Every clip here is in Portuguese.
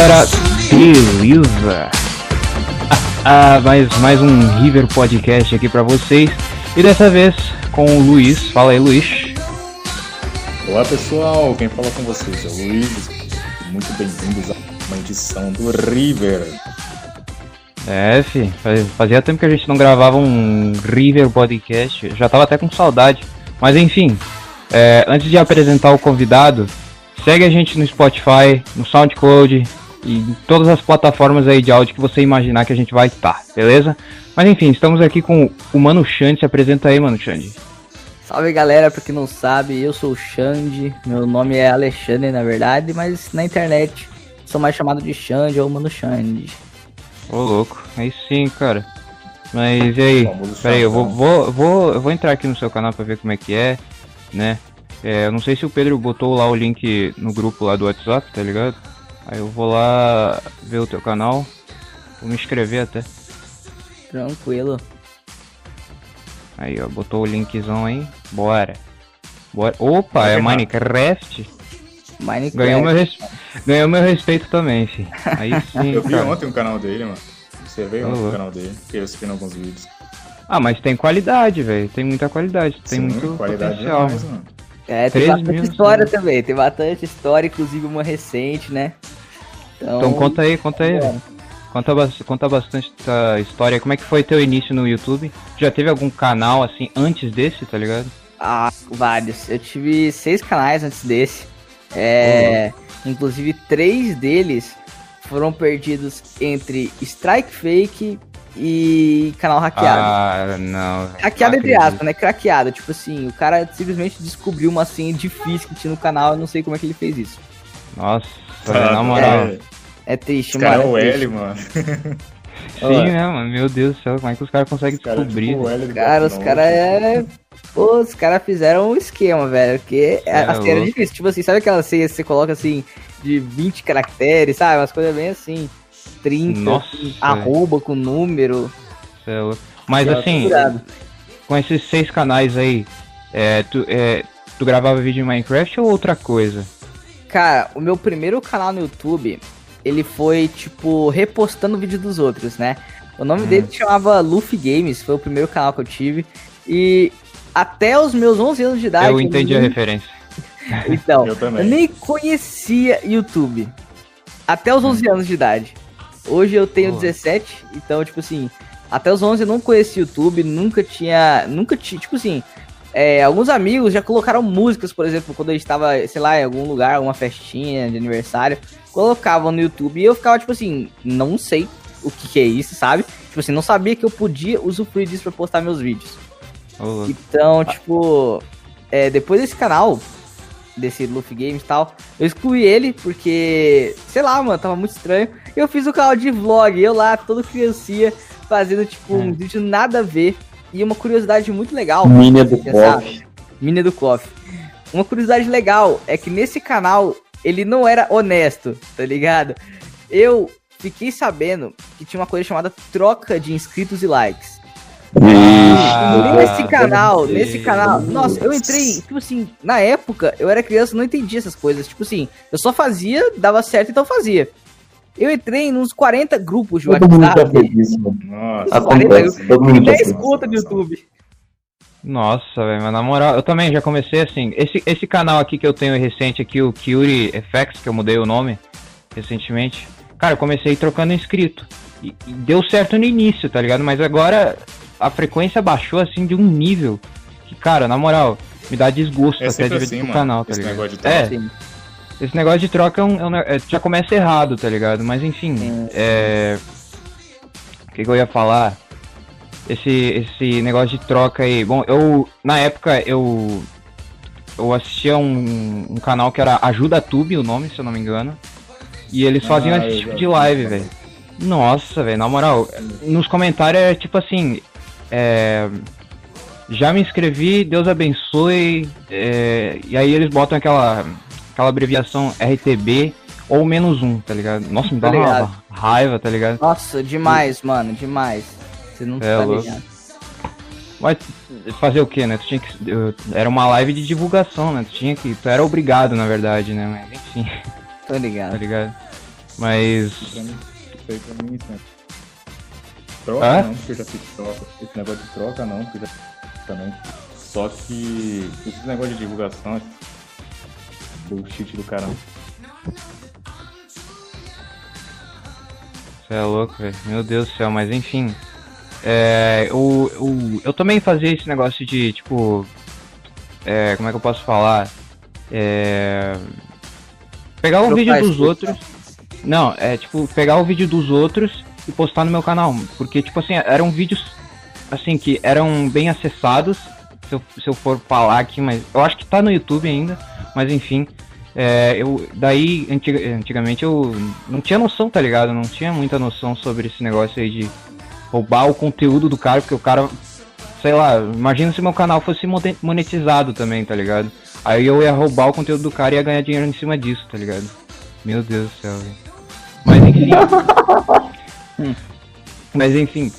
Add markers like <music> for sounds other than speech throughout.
galera, beleza? Ah, ah, mais, mais um River Podcast aqui pra vocês. E dessa vez com o Luiz. Fala aí, Luiz. Olá pessoal, quem fala com vocês é o Luiz. Muito bem-vindos a uma edição do River. É, fi, fazia tempo que a gente não gravava um River Podcast. Já tava até com saudade. Mas enfim, é, antes de apresentar o convidado, segue a gente no Spotify, no SoundCloud e em todas as plataformas aí de áudio que você imaginar que a gente vai estar, beleza? Mas enfim, estamos aqui com o Mano Xande. Se apresenta aí, Mano Xande. Salve galera, pra quem não sabe, eu sou o Xande. Meu nome é Alexandre, na verdade, mas na internet sou mais chamado de Xande ou Mano Xande. Ô louco, aí sim, cara. Mas e aí? Peraí, eu vou, vou, vou, eu vou entrar aqui no seu canal pra ver como é que é, né? É, eu não sei se o Pedro botou lá o link no grupo lá do WhatsApp, tá ligado? Aí eu vou lá ver o teu canal. Vou me inscrever até. Tranquilo. Aí, ó, botou o linkzão aí. Bora. Bora. Opa, é Minecraft? Minecraft. Ganhou meu, res... Ganhou meu respeito também, fi. <laughs> Aí sim. eu vi cara. ontem o canal dele, mano. Você veio ontem o canal dele. Fiquei assistindo alguns vídeos. Ah, mas tem qualidade, velho. Tem muita qualidade. Tem sim, muito qualidade potencial. Demais, mano. É, tem bastante história né? também. Tem bastante história, inclusive uma recente, né? Então, então conta aí, conta aí. Conta, conta bastante a história. Como é que foi teu início no YouTube? Já teve algum canal assim antes desse, tá ligado? Ah, vários. Eu tive seis canais antes desse. É, uhum. Inclusive três deles foram perdidos entre Strike Fake e canal hackeado. Ah, não. Hackeado entre aspas, né? Craqueado. Tipo assim, o cara simplesmente descobriu uma senha difícil que tinha no canal. Eu não sei como é que ele fez isso. Nossa, ah, na moral. É, é triste, Esse mano. Cara é o é L, mano. <laughs> Sim, né, mano? Meu Deus do céu, como é que os caras conseguem cara, descobrir? Tipo, L cara, os caras é. Pô, os caras fizeram um esquema, velho. Porque é, assim, era difícil. Tipo assim, sabe aquela senha que você coloca assim, de 20 caracteres, sabe? Umas coisas bem assim. 30, Nossa. arroba com número. Céu. Mas assim, com esses seis canais aí, é, tu, é, tu gravava vídeo em Minecraft ou outra coisa? Cara, o meu primeiro canal no YouTube, ele foi, tipo, repostando vídeo dos outros, né? O nome hum. dele chamava Luffy Games, foi o primeiro canal que eu tive. E até os meus 11 anos de idade... Eu entendi eu nem... a referência. <laughs> então, eu, eu, nem conhecia YouTube. Até os 11 hum. anos de idade. Hoje eu tenho 17, então, tipo assim, até os 11 eu não conhecia YouTube, nunca tinha. Nunca tinha. Tipo assim, é, alguns amigos já colocaram músicas, por exemplo, quando a gente tava, sei lá, em algum lugar, alguma festinha de aniversário, colocavam no YouTube e eu ficava, tipo assim, não sei o que, que é isso, sabe? Tipo assim, não sabia que eu podia usufruir disso pra postar meus vídeos. Oh. Então, tipo, é, depois desse canal, desse Luffy Games e tal. Eu excluí ele porque, sei lá, mano, tava muito estranho. Eu fiz o canal de vlog, eu lá, todo criancinha, fazendo, tipo, um é. vídeo nada a ver. E uma curiosidade muito legal. Mina do Cloth. Mina do Cloth. Uma curiosidade legal é que nesse canal ele não era honesto, tá ligado? Eu fiquei sabendo que tinha uma coisa chamada troca de inscritos e likes. Ah, nesse canal, nesse canal. Nossa, eu entrei, tipo assim, na época, eu era criança, não entendia essas coisas. Tipo assim, eu só fazia, dava certo, então fazia. Eu entrei em uns 40 grupos de WhatsApp. Nossa, 40 grupos. 10 contas do YouTube. Nossa, velho, mas na moral, eu também já comecei assim. Esse, esse canal aqui que eu tenho recente aqui, o Curie FX, que eu mudei o nome recentemente. Cara, eu comecei trocando inscrito. E, e deu certo no início, tá ligado? Mas agora a frequência baixou assim de um nível que, cara, na moral, me dá desgosto é até de ver assim, o canal, tá esse ligado? Negócio de troca. É, esse negócio de troca é um, é um, é, já começa errado, tá ligado? Mas enfim, é. O que, que eu ia falar? Esse, esse negócio de troca aí. Bom, eu. Na época eu. Eu assistia um, um canal que era Ajuda Tube, o nome, se eu não me engano. E eles faziam ah, esse tipo de live, velho. Nossa, velho, na moral, nos comentários é tipo assim, é, já me inscrevi, Deus abençoe. É, e aí eles botam aquela, aquela abreviação RTB ou menos um, tá ligado? Nossa, me dá tá uma raiva, tá ligado? Nossa, demais, e... mano, demais. Você não é, tá ligado. Mas fazer o que, né? Tu tinha que. Era uma live de divulgação, né? Tu tinha que. Tu era obrigado, na verdade, né? Mas enfim. Tô ligado. Tá ligado? Mas. Pra mim, pra né? Troca ah? não, porque eu já fiz troca. Esse negócio de troca não, porque eu já fiz também. Só que esse negócio de divulgação, bullshit do caramba. Você é louco, velho. Meu Deus do céu, mas enfim. É, o, o, eu também fazia esse negócio de, tipo. É, como é que eu posso falar? É, pegar o vídeo dos outros. Não, é tipo, pegar o vídeo dos outros e postar no meu canal. Porque, tipo assim, eram vídeos assim que eram bem acessados. Se eu, se eu for falar aqui, mas eu acho que tá no YouTube ainda. Mas enfim. É, eu, daí, antiga, antigamente eu não tinha noção, tá ligado? Não tinha muita noção sobre esse negócio aí de roubar o conteúdo do cara, porque o cara, sei lá, imagina se meu canal fosse monetizado também, tá ligado? Aí eu ia roubar o conteúdo do cara e ia ganhar dinheiro em cima disso, tá ligado? Meu Deus do céu, velho. Mas enfim. hum. <laughs> Mas enfim.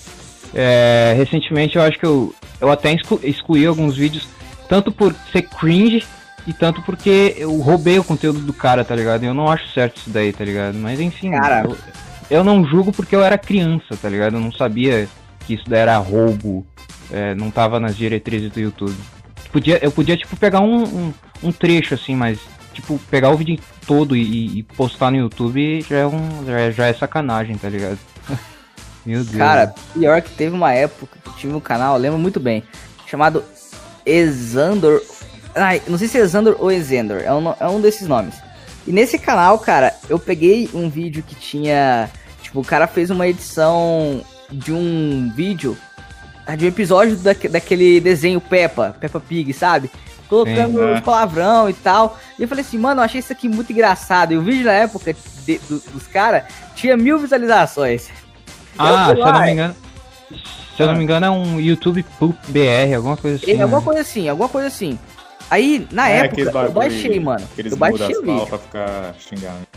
É, recentemente eu acho que eu, eu até excluí alguns vídeos, tanto por ser cringe e tanto porque eu roubei o conteúdo do cara, tá ligado? Eu não acho certo isso daí, tá ligado? Mas enfim, cara, eu, eu não julgo porque eu era criança, tá ligado? Eu não sabia que isso daí era roubo, é, não tava nas diretrizes do YouTube. Podia, eu podia, tipo, pegar um, um, um trecho, assim, mas, tipo, pegar o vídeo todo e, e postar no YouTube já é, um, já é, já é sacanagem, tá ligado? Meu Deus. Cara, pior que teve uma época que tive um canal, lembro muito bem, chamado Exandor Ai, não sei se é Xander ou Exander, é um, é um desses nomes. E nesse canal, cara, eu peguei um vídeo que tinha. Tipo, o cara fez uma edição de um vídeo, ah, de um episódio da, daquele desenho Peppa, Peppa Pig, sabe? Colocando Sim, é. palavrão e tal. E eu falei assim, mano, eu achei isso aqui muito engraçado. E o vídeo na época de, do, dos caras tinha mil visualizações. Ah, se eu não me engano. Se eu não me engano, é um YouTube Poop BR, alguma coisa assim. É, alguma né? coisa assim, alguma coisa assim. Aí, na é, época, eu baixei, mano. Eu baixei o vídeo. Pra ficar xingando.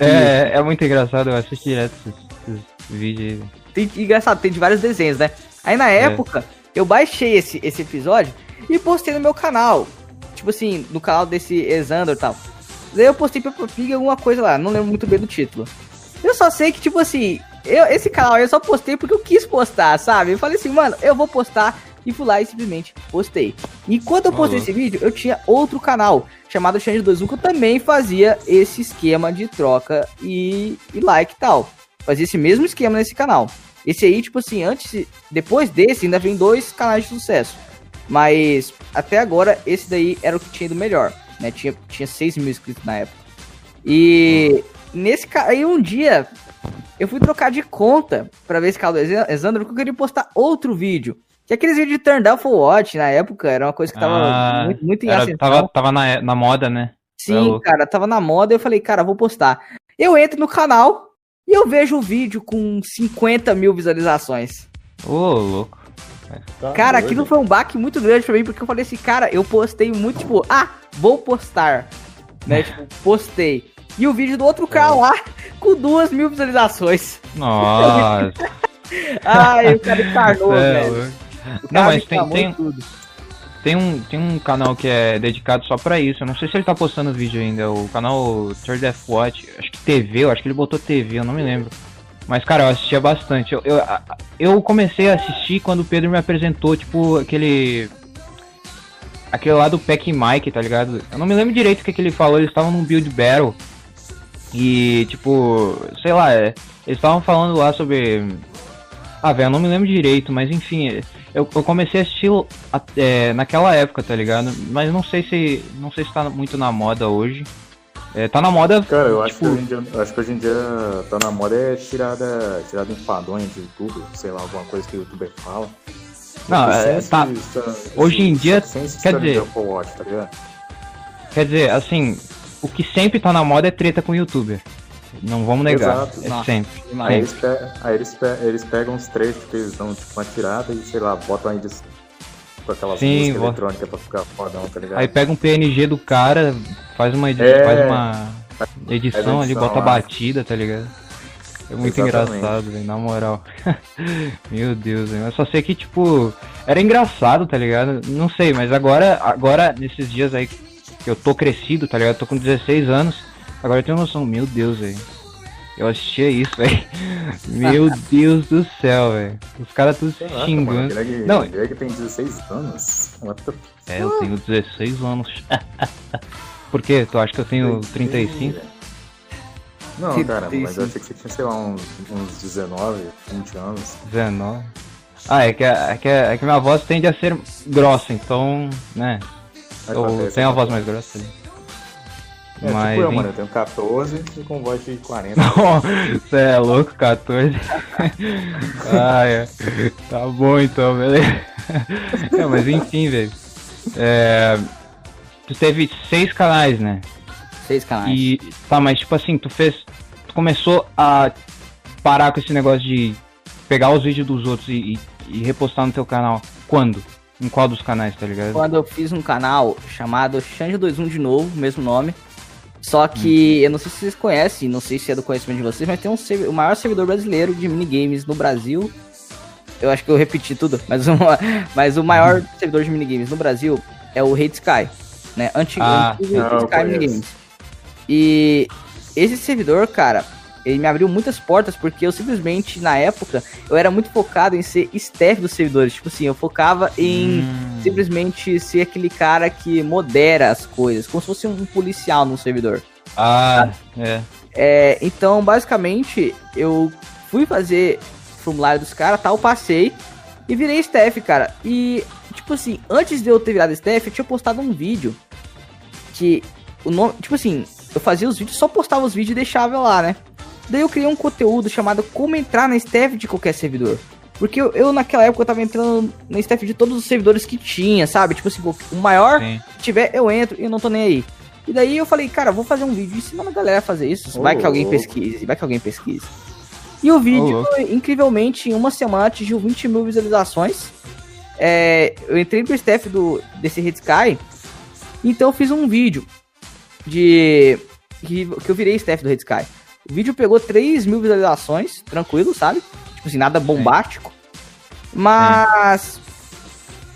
É, é muito engraçado, eu assisti direto esses, esses vídeos aí. Tem, engraçado, tem de vários desenhos, né? Aí na é. época, é. eu baixei esse, esse episódio e postei no meu canal. Tipo assim, no canal desse Exander e tal. Daí eu postei pra Pig alguma coisa lá, não lembro muito bem do título. Eu só sei que, tipo assim, eu, esse canal eu só postei porque eu quis postar, sabe? Eu falei assim, mano, eu vou postar e fui lá e simplesmente postei. E quando eu postei uhum. esse vídeo, eu tinha outro canal chamado Change 21 que eu também fazia esse esquema de troca e, e like e tal. Fazia esse mesmo esquema nesse canal. Esse aí, tipo assim, antes, depois desse, ainda vem dois canais de sucesso. Mas até agora, esse daí era o que tinha do melhor. Né? Tinha, tinha 6 mil inscritos na época. E uhum. nesse aí um dia eu fui trocar de conta para ver esse canal do Exandro, porque eu queria postar outro vídeo. Que aqueles vídeos de turn down for watch na época era uma coisa que tava ah, muito, muito em era, Tava, tava na, na moda, né? Sim, cara, tava na moda e eu falei, cara, vou postar. Eu entro no canal e eu vejo o vídeo com 50 mil visualizações. Ô, oh, louco. Tá cara, doido. aquilo foi um baque muito grande pra mim, porque eu falei assim, cara, eu postei muito, tipo, ah, vou postar. Né, <laughs> tipo, postei. E o vídeo do outro cara lá, com duas mil visualizações. Nossa. <laughs> Ai, o cara encarnou, velho. Não, mas tem, tem, tem, um, tem um canal que é dedicado só pra isso. Eu não sei se ele tá postando vídeo ainda. O canal Third Death Watch, acho que TV, eu acho que ele botou TV, eu não me lembro. Mas, cara, eu assistia bastante. Eu, eu, eu comecei a assistir quando o Pedro me apresentou, tipo, aquele. Aquele lá do Peck Mike, tá ligado? Eu não me lembro direito o que, que ele falou, eles estavam num build battle. E, tipo, sei lá, é, eles estavam falando lá sobre. Ah, velho, eu não me lembro direito, mas enfim, eu, eu comecei a assistir é, naquela época, tá ligado? Mas não sei se. Não sei se tá muito na moda hoje. É, tá na moda. Cara, eu, tipo... acho que hoje em dia, acho que hoje em dia tá na moda é tirada, tirada enfadonha de YouTube, sei lá, alguma coisa que o youtuber fala. Não, é, tá. hoje em dia. Quer dizer. Watch, tá quer dizer, assim, o que sempre tá na moda é treta com o youtuber. Não vamos negar. Exato. É sempre. Aí, Eles, pegam, aí eles, pegam, eles pegam uns trechos que eles dão tipo uma tirada e, sei lá, botam aí de com aquelas Sim, músicas vou... eletrônicas pra ficar fodão, tá ligado? Aí pega um PNG do cara, faz uma, é... faz uma edição, edição ali, bota a batida, tá ligado? É muito Exatamente. engraçado, velho, na moral. <laughs> Meu Deus, véio. eu só sei que, tipo, era engraçado, tá ligado? Não sei, mas agora, agora, nesses dias aí eu tô crescido, tá ligado? tô com 16 anos, Agora eu tenho noção, meu Deus, velho. Eu assistia isso, <laughs> velho. Meu Deus do céu, velho. Os caras tudo se xingando. Greg, não, Greg tem 16 anos. É, eu tenho 16 anos. <laughs> Por quê? Tu acha que eu tenho 35? Não, cara, mas eu achei que você tinha, sei lá, uns, uns 19, 20 anos. 19? Ah, é que, é, que, é que minha voz tende a ser grossa, então, né? Eu tenho a voz mais grossa ali. É, tipo Mas, tipo eu, mano, eu tenho 14 e com voz de 40. <laughs> Você é louco, 14? <laughs> ah, é. Tá bom então, beleza. é, mas enfim, velho. É, tu teve seis canais, né? Seis canais. E, tá, mas tipo assim, tu fez. Tu começou a parar com esse negócio de pegar os vídeos dos outros e, e, e repostar no teu canal. Quando? Em qual dos canais, tá ligado? Quando eu fiz um canal chamado Xande21 de novo, mesmo nome. Só que hum. eu não sei se vocês conhecem, não sei se é do conhecimento de vocês, mas tem um o maior servidor brasileiro de minigames no Brasil. Eu acho que eu repeti tudo, <laughs> mas, uma, mas o maior hum. servidor de minigames no Brasil é o Hate Sky, né? Antigo, ah, antigo Hate Sky Minigames. E esse servidor, cara, ele me abriu muitas portas porque eu simplesmente, na época, eu era muito focado em ser staff dos servidores. Tipo assim, eu focava em hum. simplesmente ser aquele cara que modera as coisas, como se fosse um policial no servidor. Ah, é. é. Então, basicamente, eu fui fazer formulário dos caras, tal, passei e virei staff, cara. E, tipo assim, antes de eu ter virado staff, eu tinha postado um vídeo que o nome, tipo assim, eu fazia os vídeos, só postava os vídeos e deixava lá, né? Daí eu criei um conteúdo chamado Como Entrar na Staff de Qualquer Servidor. Porque eu, eu, naquela época eu tava entrando na staff de todos os servidores que tinha, sabe? Tipo assim, o maior Sim. que tiver, eu entro e eu não tô nem aí. E daí eu falei, cara, vou fazer um vídeo ensinando a galera a fazer isso. Oh, vai que alguém oh. pesquise, vai que alguém pesquise. E o vídeo, oh, incrivelmente, em uma semana atingiu 20 mil visualizações. É, eu entrei pro staff do, desse Red Sky, então eu fiz um vídeo de. Que, que eu virei staff do Red Sky. O vídeo pegou 3 mil visualizações, tranquilo, sabe? Tipo assim, nada bombástico. Mas. Sim.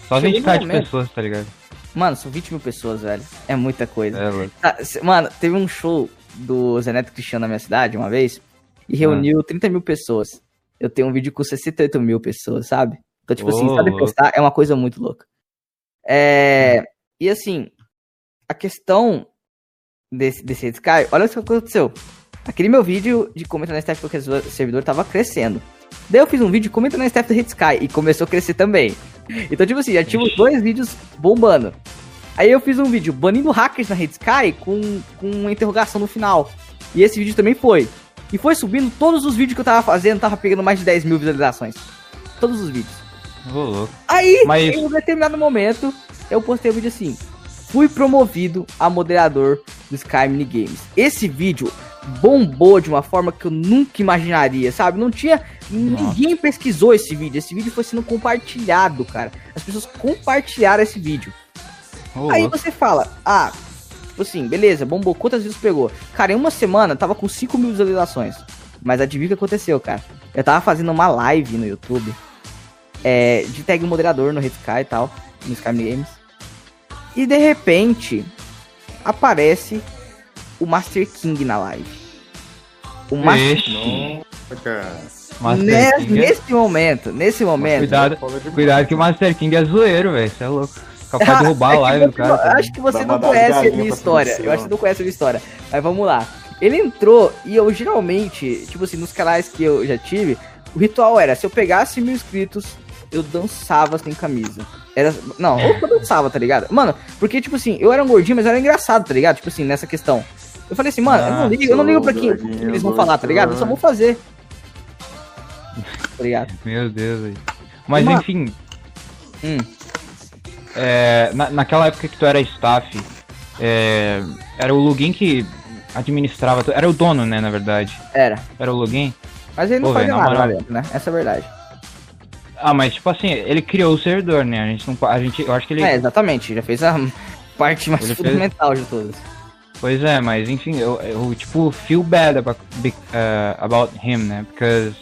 Só 20k de pessoas, tá ligado? Mano, são 20 mil pessoas, velho. É muita coisa. É, tá, mano, teve um show do Zeneto Cristiano na minha cidade uma vez e reuniu ah. 30 mil pessoas. Eu tenho um vídeo com 68 mil pessoas, sabe? Então, tipo oh, assim, só de postar é uma coisa muito louca. É. E assim, a questão desse, desse Sky, olha o que aconteceu. Aquele meu vídeo de comentar na staff porque o servidor tava crescendo. Daí eu fiz um vídeo comentando na staff do Hit Sky e começou a crescer também. Então, tipo assim, já tive os dois vídeos bombando. Aí eu fiz um vídeo banindo hackers na Hit Sky com, com uma interrogação no final. E esse vídeo também foi. E foi subindo todos os vídeos que eu tava fazendo, tava pegando mais de 10 mil visualizações. Todos os vídeos. Oh, Aí, Mas... em um determinado momento, eu postei o um vídeo assim. Fui promovido a moderador do Sky Mini Games. Esse vídeo bombou de uma forma que eu nunca imaginaria, sabe? Não tinha. Nossa. Ninguém pesquisou esse vídeo. Esse vídeo foi sendo compartilhado, cara. As pessoas compartilharam esse vídeo. Oh, Aí você fala, ah, tipo assim, beleza, bombou. Quantas vezes pegou? Cara, em uma semana tava com 5 mil visualizações. Mas adivinha o que aconteceu, cara? Eu tava fazendo uma live no YouTube é, de tag moderador no Red Sky e tal, no Sky Games. E de repente aparece o Master King na live. O Master King. Master Nesse, King é... nesse momento, nesse momento. Cuidado, cuidado que o Master King é zoeiro, velho. Você é louco. Capaz de <laughs> roubar a live do cara. Acho que você não conhece a minha história. Eu acho que você não conhece a minha história. Mas vamos lá. Ele entrou e eu geralmente, tipo assim, nos canais que eu já tive, o ritual era: se eu pegasse mil inscritos, eu dançava sem camisa. Era. Não, ou eu dançava, tá ligado? Mano, porque, tipo assim, eu era um gordinho, mas era engraçado, tá ligado? Tipo assim, nessa questão. Eu falei assim, mano, ah, eu não ligo, eu não ligo pra quem eles vão falar, tá ligado? Eu só vou fazer. Tá ligado? Meu Deus, velho. Mas Uma... enfim. Hum. É, na, naquela época que tu era staff, é, era o login que administrava. Era o dono, né, na verdade. Era. Era o login. Mas ele não Pô, fazia nada lá dentro, né? Essa é a verdade. Ah, mas tipo assim, ele criou o servidor, né? A gente não. A gente, eu acho que ele. É, exatamente, já fez a <laughs> parte mais ele fundamental fez... de todas. Pois é, mas enfim, eu, eu tipo, feel bad about, uh, about him, né? Because.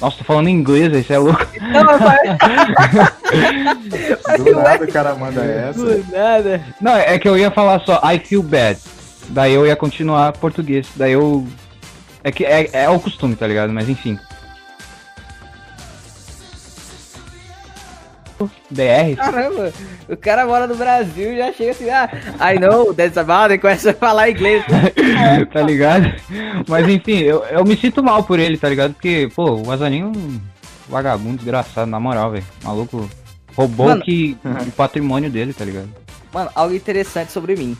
Nossa, tô falando em inglês, isso é louco. Não, <laughs> Do nada o cara manda essa. Do nada. Não, é que eu ia falar só I feel bad. Daí eu ia continuar português. Daí eu É que é, é o costume, tá ligado? Mas enfim. BR. Caramba, o cara mora no Brasil e já chega assim, ah, I know, that's about, e começa a falar inglês. <laughs> tá ligado? Mas enfim, eu, eu me sinto mal por ele, tá ligado? Porque, pô, o Azaninho é um vagabundo desgraçado, na moral, velho. Maluco roubou Mano, que, o patrimônio dele, tá ligado? Mano, algo interessante sobre mim.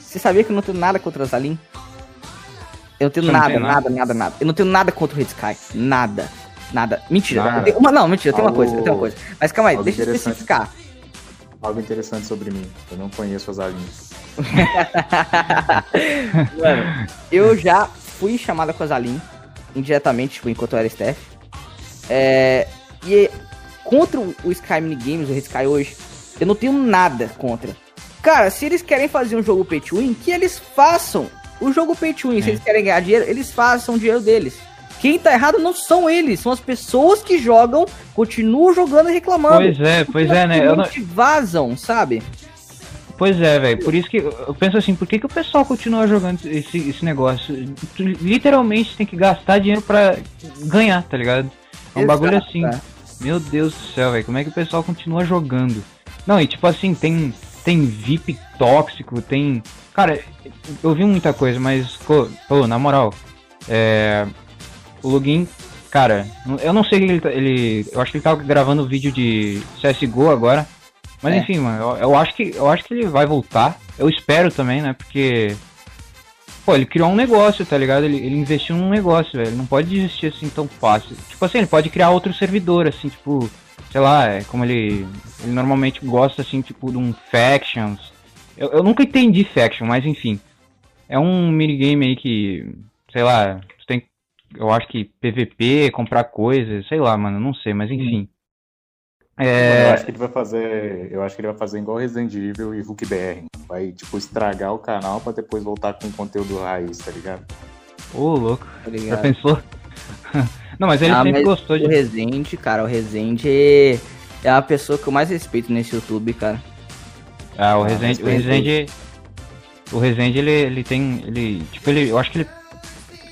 Você sabia que eu não tenho nada contra o Azalin? Eu não tenho nada, nada, nada, nada. Eu não tenho nada contra o Red Sky. Nada. Nada. Mentira. Nada. Uma, não, mentira, Algo... uma coisa, tenho uma coisa. Mas calma aí, deixa eu especificar. Algo interessante sobre mim. Eu não conheço as Alins. <laughs> Mano, eu já fui chamada com a Zalin indiretamente, tipo, enquanto eu era staff. É, e contra o Sky Mini Games, o Red Sky hoje, eu não tenho nada contra. Cara, se eles querem fazer um jogo pay to win, que eles façam o jogo pay to win. É. Se eles querem ganhar dinheiro, eles façam o dinheiro deles. Quem tá errado não são eles, são as pessoas que jogam, continuam jogando e reclamando. Pois é, pois é, né? Eu não... vazam, sabe? Pois é, velho. Por isso que eu penso assim, por que, que o pessoal continua jogando esse, esse negócio? Tu, literalmente tem que gastar dinheiro pra ganhar, tá ligado? É um Exato, bagulho assim. É. Meu Deus do céu, velho. Como é que o pessoal continua jogando? Não, e tipo assim, tem, tem VIP tóxico, tem. Cara, eu vi muita coisa, mas, pô, na moral, é, o login, cara, eu não sei ele, tá, ele. Eu acho que ele tava gravando vídeo de CSGO agora. Mas é. enfim, mano, eu, eu, acho que, eu acho que ele vai voltar. Eu espero também, né? Porque. Pô, ele criou um negócio, tá ligado? Ele, ele investiu num negócio, velho. Ele não pode desistir assim tão fácil. Tipo assim, ele pode criar outro servidor, assim, tipo. Sei lá, é como ele. Ele normalmente gosta, assim, tipo, de um Factions. Eu, eu nunca entendi Faction, mas enfim. É um minigame aí que. Sei lá, eu acho que PVP, comprar coisas, sei lá, mano, não sei, mas enfim. É... Eu acho que ele vai fazer. Eu acho que ele vai fazer igual Resident Evil e Hulk BR. Vai, tipo, estragar o canal pra depois voltar com conteúdo raiz, tá ligado? Ô, oh, louco. Tá Já pensou? <laughs> não, mas ele ah, sempre mas gostou de. O Resident, cara, o Resident é a pessoa que eu mais respeito nesse YouTube, cara. Ah, o Resident. Ah, o Resident. O Resident, ele, ele tem. Ele. Tipo, ele. Eu acho que ele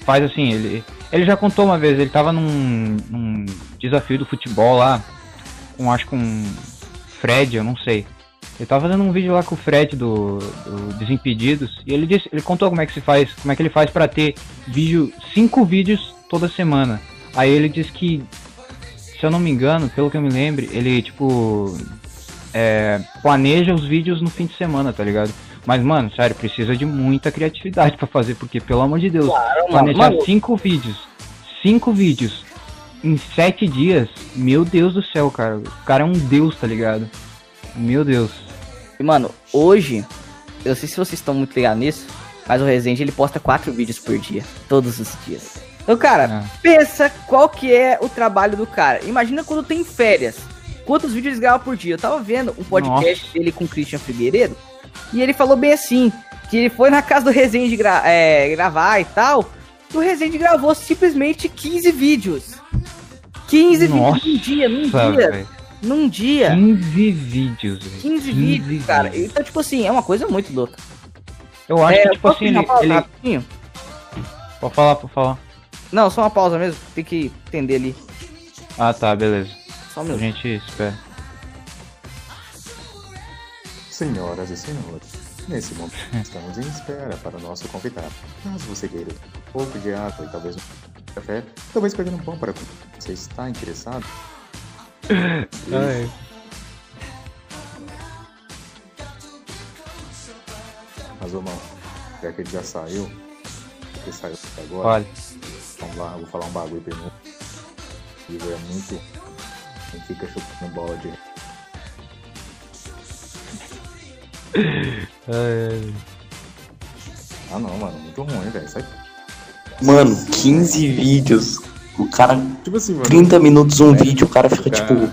faz assim, ele ele já contou uma vez, ele tava num, num desafio do futebol lá, com acho com Fred, eu não sei. Ele tava fazendo um vídeo lá com o Fred do, do Desimpedidos e ele disse, ele contou como é que se faz, como é que ele faz para ter vídeo, cinco vídeos toda semana. Aí ele disse que, se eu não me engano, pelo que eu me lembro, ele tipo é, planeja os vídeos no fim de semana, tá ligado? Mas, mano, sério, precisa de muita criatividade para fazer, porque, pelo amor de Deus, claro, planejar mano. cinco vídeos, cinco vídeos em sete dias, meu Deus do céu, cara. O cara é um deus, tá ligado? Meu Deus. E, mano, hoje, eu não sei se vocês estão muito ligados nisso, mas o Resident ele posta quatro vídeos por dia, todos os dias. Então, cara, é. pensa qual que é o trabalho do cara. Imagina quando tem férias. Quantos vídeos ele grava por dia? Eu tava vendo um podcast Nossa. dele com o Christian Figueiredo. E ele falou bem assim, que ele foi na casa do Rezende gra é, gravar e tal. E o Rezende gravou simplesmente 15 vídeos. 15 Nossa, vídeos num dia, num dia. Véio. Num dia. 15 vídeos. 15, 15 vídeos, cara. Então, tipo assim, é uma coisa muito louca. Eu acho é, que, tipo assim, ele... ele... Rapidinho? Pode falar, pode falar. Não, só uma pausa mesmo. Tem que entender ali. Ah, tá, beleza. Só um A gente espera. Senhoras e senhores, nesse momento <laughs> estamos em espera para o nosso convidado. Caso você queira um pouco de água e talvez um café, talvez pegar um pão para você está interessado? <laughs> Ai. Mas, ô mano, já que ele já saiu, ele saiu agora. Olha. Vamos lá, eu vou falar um bagulho pra ele. Ele é muito. Ele fica chutando bola de ah não, mano, muito ruim, velho. Sai... Mano, 15 vídeos. O cara. Tipo assim, mano, 30 minutos um é, vídeo, o cara fica cara... tipo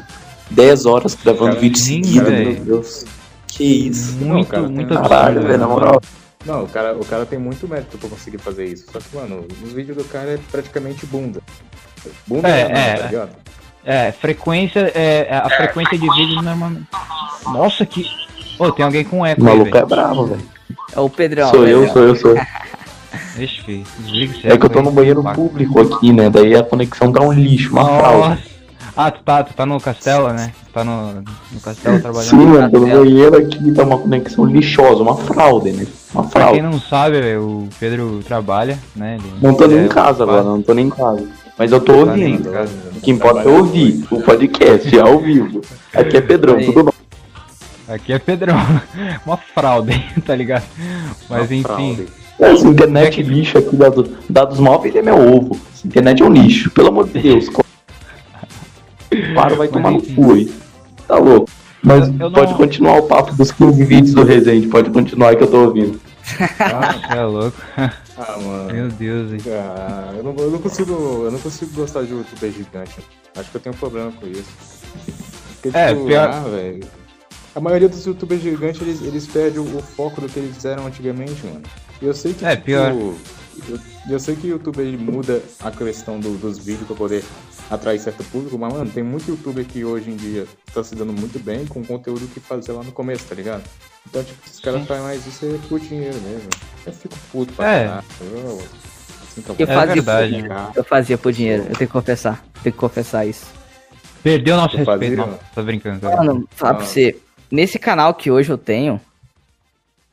10 horas gravando vídeo seguido, meu Deus. Que isso. Muito, cara, muito Caralho, velho, na moral. Não, o cara, o cara tem muito mérito pra conseguir fazer isso. Só que, mano, os vídeos do cara é praticamente bunda. Bunda é, não, é, tá ligado? É, frequência, é, a frequência de vídeos normalmente. Nossa, que, Ô, tem alguém com eco O maluco aí, é bravo, velho. É o Pedrão. Sou eu, sou eu, sou. <laughs> Ixi, filho, É que eu tô no banheiro público aqui, né? Daí a conexão tá um lixo, uma fraude. Ah, tu tá, tu tá no castelo, né? Tu tá no, no castelo trabalhando. Sim, mano, tô no banheiro aqui, tá uma conexão lixosa, uma fraude, né? Uma fraude. Pra quem não sabe, o Pedro trabalha, né? Ele não tô nem é, em casa agora, não tô nem em casa. Mas eu tô tá ouvindo. O que importa é ouvir o podcast ao vivo. Aqui é Pedrão, tudo bom? Aqui é Pedrão. <laughs> Uma fraude, <laughs> tá ligado? Mas Uma enfim. Fraude. Essa internet é lixo aqui, dados, dados móveis é meu ovo. Essa internet é um lixo, pelo amor de Deus. <laughs> Para, vai tomar no cu aí. Tá louco. Mas não... pode continuar o papo dos 15 vídeos do Resende, pode continuar que eu tô ouvindo. Ah, é louco. Ah, mano. Meu Deus, hein. Ah, eu, não, eu, não consigo, eu não consigo gostar de youtuber gigante. Acho que eu tenho um problema com isso. Porque, é, tipo, pior... ah, velho. A maioria dos youtubers gigantes, eles, eles perdem o, o, foco do que eles fizeram antigamente, mano. E eu sei que, é, tipo, pior. Eu, eu, sei que o youtuber muda a questão do, dos vídeos pra poder atrair certo público, mas, mano, tem muito youtuber que hoje em dia tá se dando muito bem com conteúdo que fazer lá no começo, tá ligado? Então, tipo, se os caras fazem mais isso é por dinheiro mesmo. Eu fico puto pra é. caralho. Eu, assim, eu, é fazia verdade. Por, eu fazia por dinheiro, eu tenho que confessar. Tenho que confessar isso. Perdeu nosso eu respeito, fazia, não. Tô brincando. Brincando. Mano, falar pra você, nesse canal que hoje eu tenho,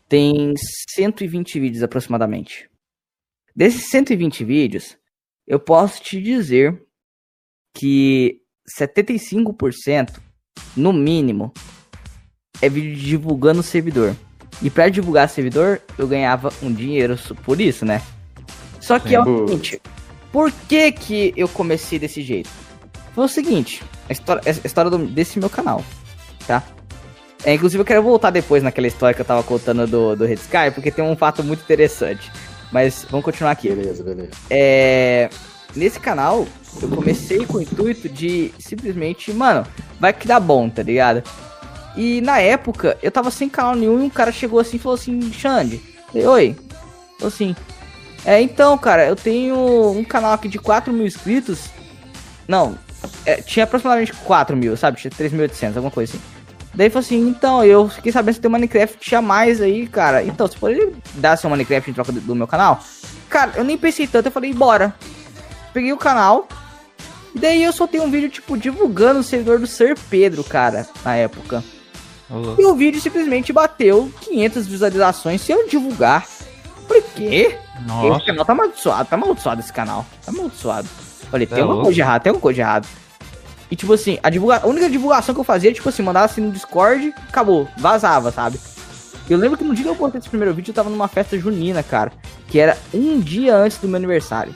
tem 120 vídeos aproximadamente. Desses 120 vídeos, eu posso te dizer que 75%, no mínimo, é vídeo divulgando o servidor. E para divulgar servidor, eu ganhava um dinheiro por isso, né? Só que é o seguinte, por que que eu comecei desse jeito? Foi o seguinte, a história, a história desse meu canal, tá? É, inclusive eu quero voltar depois naquela história que eu tava contando do, do Red Sky, porque tem um fato muito interessante. Mas vamos continuar aqui. Beleza, beleza. É, nesse canal, eu comecei com o intuito de simplesmente, mano, vai que dá bom, tá ligado? E na época, eu tava sem canal nenhum e um cara chegou assim e falou assim, Xande, oi. Falou assim, é, então, cara, eu tenho um canal aqui de 4 mil inscritos. Não, é, tinha aproximadamente 4 mil, sabe? Tinha 3.800, alguma coisa assim. Daí falou assim, então, eu fiquei sabendo se tem Minecraft a mais aí, cara. Então, você pode dar seu Minecraft em troca do, do meu canal? Cara, eu nem pensei tanto, eu falei, bora. Peguei o canal, e daí eu soltei um vídeo, tipo, divulgando o servidor do Ser Pedro, cara, na época. Uhum. E o vídeo simplesmente bateu 500 visualizações sem eu divulgar. Falei, quê? Nossa. Esse canal tá amaldiçoado, tá amaldiçoado esse canal. Tá amaldiçoado. Falei, tem é alguma coisa de errado, tem alguma coisa de errado. E tipo assim, a, divulga... a única divulgação que eu fazia, tipo assim, mandava assim no Discord, acabou, vazava, sabe? Eu lembro que no dia que eu postei esse primeiro vídeo, eu tava numa festa junina, cara. Que era um dia antes do meu aniversário.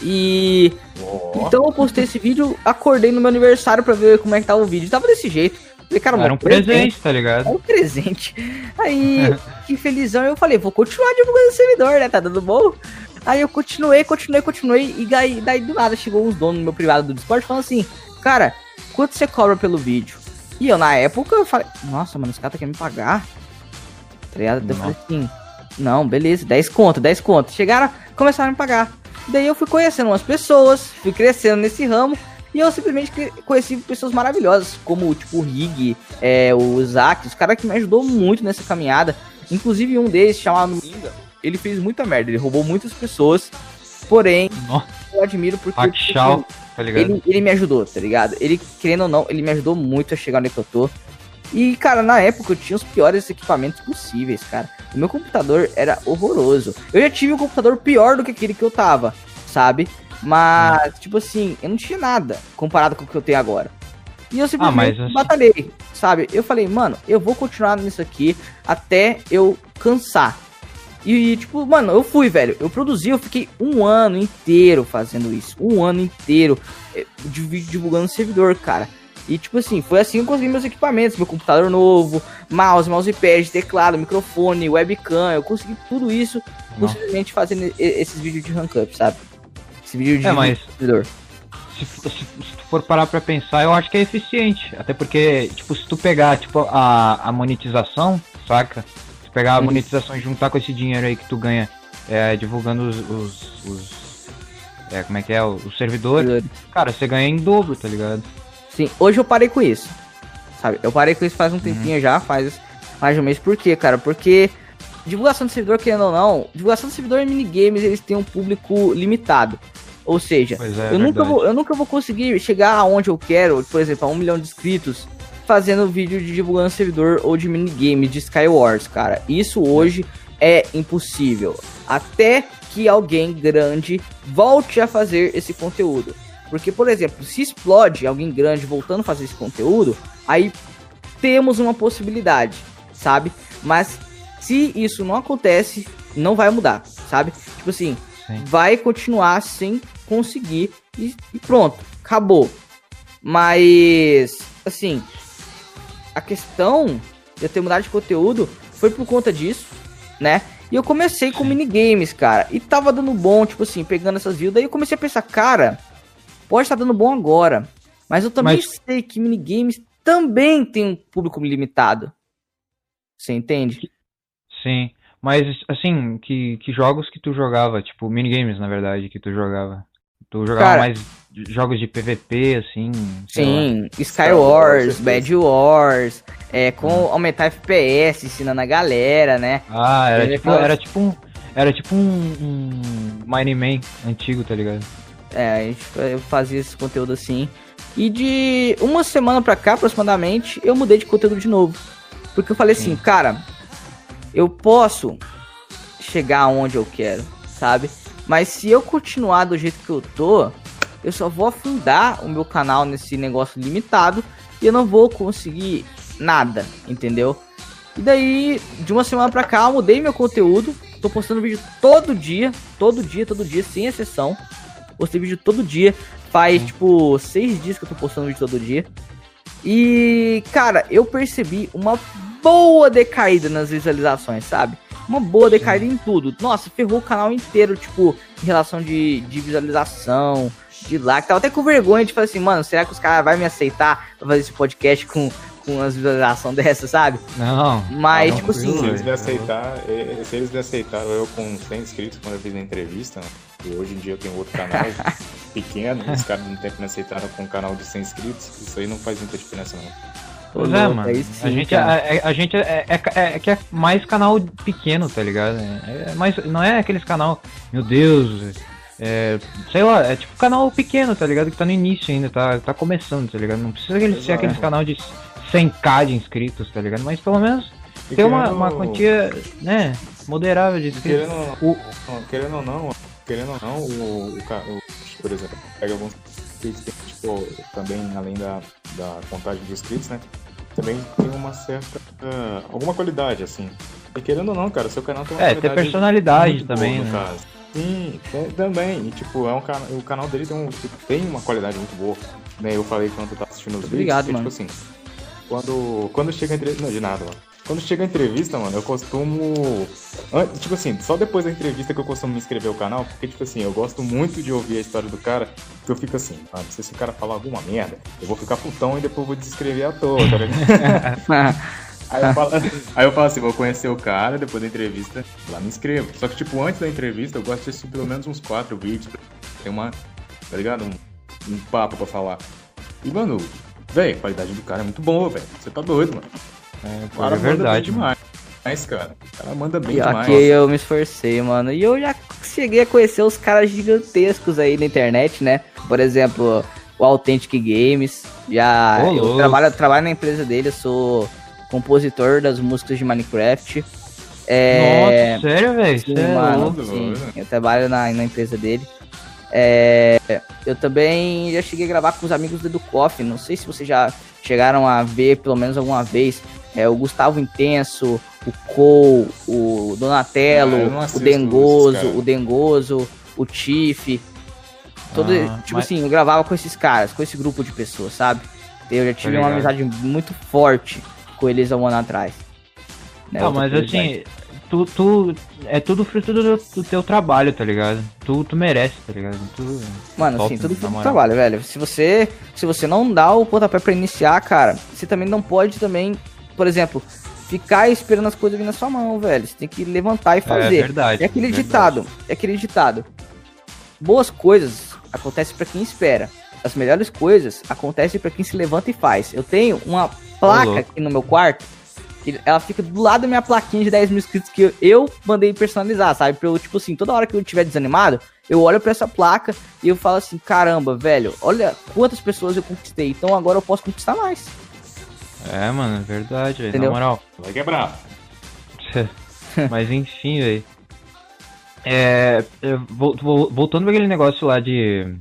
E. Oh. Então eu postei esse vídeo, acordei no meu aniversário pra ver como é que tava o vídeo. Tava desse jeito. Falei, cara, era um presente, presente, tá ligado? Era um presente. Aí, <laughs> que felizão, eu falei, vou continuar divulgando o servidor, né? Tá dando bom? Aí eu continuei, continuei, continuei. E daí, daí do nada chegou uns donos no meu privado do Discord falando assim: Cara, quanto você cobra pelo vídeo? E eu, na época, eu falei: Nossa, mano, esse cara tá querendo me pagar. Tá ligado? Eu falei assim: Não, beleza, 10 conto, 10 conto. Chegaram, começaram a me pagar. Daí eu fui conhecendo umas pessoas, fui crescendo nesse ramo. E eu simplesmente conheci pessoas maravilhosas, como tipo o Rig, é, o Zack, os caras que me ajudou muito nessa caminhada. Inclusive um deles, chamado Minga, ele fez muita merda, ele roubou muitas pessoas. Porém, Nossa. eu admiro porque Pachau, tá ele, ele me ajudou, tá ligado? Ele, querendo ou não, ele me ajudou muito a chegar onde eu tô. E, cara, na época eu tinha os piores equipamentos possíveis, cara. O meu computador era horroroso. Eu já tive um computador pior do que aquele que eu tava, sabe? Mas, tipo assim, eu não tinha nada comparado com o que eu tenho agora. E eu simplesmente ah, mas... batalhei, sabe? Eu falei, mano, eu vou continuar nisso aqui até eu cansar. E, tipo, mano, eu fui, velho. Eu produzi, eu fiquei um ano inteiro fazendo isso. Um ano inteiro eh, de vídeo divulgando o servidor, cara. E tipo assim, foi assim que eu consegui meus equipamentos, meu computador novo, mouse, mousepad, teclado, microfone, webcam, eu consegui tudo isso possivelmente fazendo esses vídeos de rank up, sabe? Esse vídeo de é, mas se, se, se, tu for parar pra pensar, eu acho que é eficiente. Até porque, tipo, se tu pegar tipo, a, a monetização, saca? Pegar a uhum. monetização e juntar com esse dinheiro aí que tu ganha é, divulgando os, os, os é, como é que é, os servidores, cara, você ganha em dobro, tá ligado? Sim, hoje eu parei com isso. Sabe? Eu parei com isso faz um tempinho uhum. já, faz mais de um mês. Por quê, cara? Porque divulgação de servidor, querendo ou não, divulgação de servidor e minigames, eles têm um público limitado. Ou seja, é, eu, nunca vou, eu nunca vou conseguir chegar aonde eu quero, por exemplo, a um milhão de inscritos, fazendo vídeo de divulgando servidor ou de minigames de Skywars, cara. Isso hoje é impossível. Até que alguém grande volte a fazer esse conteúdo. Porque, por exemplo, se explode alguém grande voltando a fazer esse conteúdo, aí temos uma possibilidade, sabe? Mas se isso não acontece, não vai mudar, sabe? Tipo assim, Sim. vai continuar sem conseguir e, e pronto, acabou. Mas, assim, a questão de eu ter mudado de conteúdo foi por conta disso, né? E eu comecei com minigames, cara. E tava dando bom, tipo assim, pegando essas views. Daí eu comecei a pensar, cara, pode estar tá dando bom agora. Mas eu também mas... sei que minigames também tem um público limitado. Você entende? Sim. Mas, assim, que, que jogos que tu jogava? Tipo, minigames, na verdade, que tu jogava? Tu jogava Cara, mais jogos de PVP, assim? Sim, Skywars, Bad Wars, é, com hum. aumentar FPS, ensinando a galera, né? Ah, era, tipo, era tipo um. Era tipo um, um Mine Man antigo, tá ligado? É, a gente eu fazia esse conteúdo assim. E de uma semana pra cá, aproximadamente, eu mudei de conteúdo de novo. Porque eu falei assim, cara, eu posso chegar onde eu quero, sabe? Mas se eu continuar do jeito que eu tô, eu só vou afundar o meu canal nesse negócio limitado e eu não vou conseguir nada, entendeu? E daí, de uma semana pra cá, eu mudei meu conteúdo. Tô postando vídeo todo dia, todo dia, todo dia, sem exceção. Postei vídeo todo dia. Faz, tipo, seis dias que eu tô postando vídeo todo dia. E, cara, eu percebi uma boa decaída nas visualizações, sabe? Uma boa decaída em tudo. Nossa, ferrou o canal inteiro, tipo, em relação de, de visualização, de like. Tava até com vergonha de falar assim, mano, será que os caras vão me aceitar pra fazer esse podcast com, com umas visualizações dessas, sabe? Não. Mas, não, tipo assim. Se eles me aceitar, se eles me aceitaram eu com 100 inscritos quando eu fiz a entrevista, e hoje em dia eu tenho outro canal <laughs> pequeno, os caras não tem que me aceitaram com um canal de 100 inscritos, isso aí não faz muita diferença não. Pois é, mano. Sim, a, gente, a, a, gente é, é, é, é, que é mais canal pequeno, tá ligado? É, é mais, não é aqueles canal, meu Deus, é, sei lá, é tipo canal pequeno, tá ligado? Que tá no início ainda, tá, tá começando, tá ligado? Não precisa ele ser aquele canal de 100k de inscritos, tá ligado? Mas pelo menos e ter uma, uma quantia, né, moderável de inscritos. Querendo, o... querendo ou não, querendo ou não, o, o, o por exemplo, pega alguns tipo, também além da, da contagem de inscritos, né? Também tem uma certa. Uh, alguma qualidade, assim. E querendo ou não, cara, seu canal tem uma É, ter personalidade também, boa, né? Sim, também. E tipo, é um canal. O canal dele tem, um, tipo, tem uma qualidade muito boa. Né? Eu falei quando tu tá assistindo os Obrigado, vídeos. Mano. tipo assim, quando, quando chega entre. Não, de nada, mano. Quando chega a entrevista, mano, eu costumo. Tipo assim, só depois da entrevista que eu costumo me inscrever no canal, porque, tipo assim, eu gosto muito de ouvir a história do cara, que eu fico assim, ah, se esse cara falar alguma merda, eu vou ficar putão e depois vou descrever à toa, tá ligado? <laughs> aí, eu falo, aí eu falo assim, vou conhecer o cara, depois da entrevista, lá me inscrevo. Só que, tipo, antes da entrevista, eu gosto de assistir pelo menos uns quatro vídeos, tem uma, tá ligado? Um, um papo pra falar. E, mano, velho, a qualidade do cara é muito boa, velho. Você tá doido, mano. É, o cara é verdade, demais. Mas, cara, o cara manda bem e demais. Aqui eu me esforcei, mano. E eu já cheguei a conhecer os caras gigantescos aí na internet, né? Por exemplo, o Authentic Games. Já oh, eu trabalho, trabalho na empresa dele, eu sou compositor das músicas de Minecraft. É... Nossa, sério, velho? Sim, é mano, sim. Eu trabalho na, na empresa dele. É... Eu também já cheguei a gravar com os amigos do Educoff. Não sei se vocês já chegaram a ver pelo menos alguma vez. É, o Gustavo Intenso, o Cole, o Donatello, ah, o Dengoso, o Dengoso, o Tiff. Todo, ah, tipo mas... assim, eu gravava com esses caras, com esse grupo de pessoas, sabe? Eu já tive uma amizade muito forte com eles há um ano atrás. Né? Ah, mas assim, tu, tu, é tudo fruto do, do, teu trabalho, tá ligado? Tu, tu merece, tá ligado? Tu, Mano, sim, tudo fruto do trabalho, velho. Se você, se você não dá o pontapé pra iniciar, cara, você também não pode também, por exemplo, ficar esperando as coisas vir na sua mão, velho. Você tem que levantar e é fazer. É verdade. É aquele verdade. ditado, é aquele ditado. Boas coisas acontecem para quem espera. As melhores coisas acontecem para quem se levanta e faz. Eu tenho uma placa aqui no meu quarto ela fica do lado da minha plaquinha de 10 mil inscritos que eu, eu mandei personalizar, sabe? Pra eu, tipo assim, toda hora que eu estiver desanimado, eu olho para essa placa e eu falo assim, caramba, velho, olha quantas pessoas eu conquistei, então agora eu posso conquistar mais. É, mano, é verdade, velho. Na moral. Vai quebrar. <laughs> Mas enfim, velho. É, voltando pra aquele negócio lá de.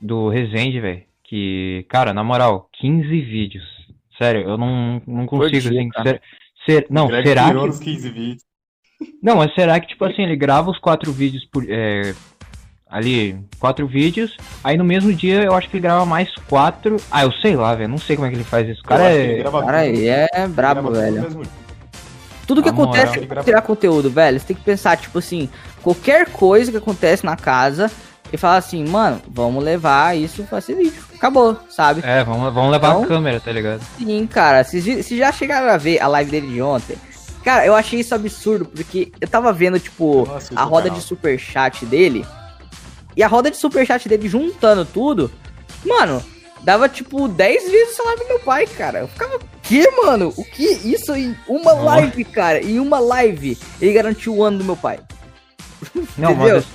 Do Resende, velho. Que, cara, na moral, 15 vídeos. Sério, eu não, não consigo, dia, assim. Ser, ser, não, será que. 15 vídeos. Não, mas será que, tipo assim, ele grava os quatro vídeos por. É, ali, quatro vídeos. Aí no mesmo dia eu acho que ele grava mais quatro. Ah, eu sei lá, velho. Não sei como é que ele faz isso. O cara é. Cara, aí é brabo, velho. Tudo que acontece é tirar conteúdo, velho. Você tem que pensar, tipo assim, qualquer coisa que acontece na casa e falar assim, mano, vamos levar isso pra esse vídeo. Acabou, sabe? É, vamos, vamos levar então, a câmera, tá ligado? Sim, cara. Se, se já chegaram a ver a live dele de ontem, cara, eu achei isso absurdo, porque eu tava vendo, tipo, Nossa, a roda canal. de superchat dele. E a roda de superchat dele juntando tudo, mano, dava tipo 10 vezes o salário do meu pai, cara. Eu ficava, o que, mano? O que? Isso em uma live, cara. Em uma live, ele garantiu o ano do meu pai. <laughs> Não, uma vez,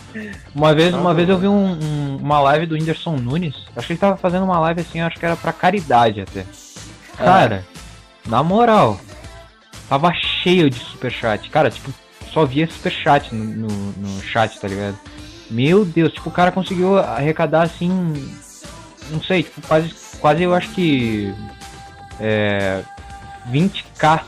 uma vez, uma vez eu vi um, um, uma live do Whindersson Nunes. Acho que ele tava fazendo uma live assim, acho que era pra caridade até. Ah. Cara, na moral, tava cheio de superchat. Cara, tipo, só via superchat no, no, no chat, tá ligado? Meu Deus, tipo, o cara conseguiu arrecadar assim. Não sei, tipo, quase, quase eu acho que. É. 20k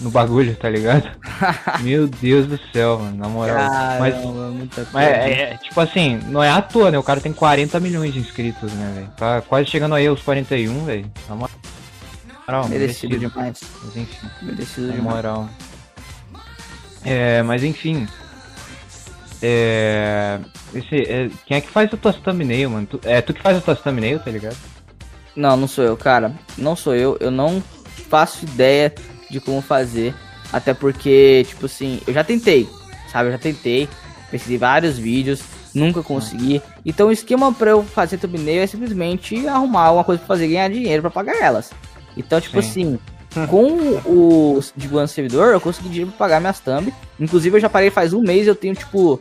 no bagulho, tá ligado? <laughs> Meu Deus do céu, mano, na moral. Caramba, mas, mas é, é, tipo assim, não é à toa, né? O cara tem 40 milhões de inscritos, né, velho? Tá quase chegando aí aos 41, velho. Na moral. Merecido, merecido demais. Mas enfim. Merecido na demais. moral. É, mas enfim. É. Esse, é, quem é que faz a tua thumbnail, mano? Tu, é tu que faz a tua thumbnail, tá ligado? Não, não sou eu, cara. Não sou eu. Eu não faço ideia de como fazer. Até porque, tipo assim, eu já tentei, sabe? Eu já tentei. Pesquisei vários vídeos, nunca consegui. Então o esquema pra eu fazer thumbnail é simplesmente arrumar uma coisa pra fazer ganhar dinheiro para pagar elas. Então, tipo Sim. assim, com o de servidor, eu consegui dinheiro pra pagar minhas thumb. Inclusive, eu já parei faz um mês eu tenho, tipo.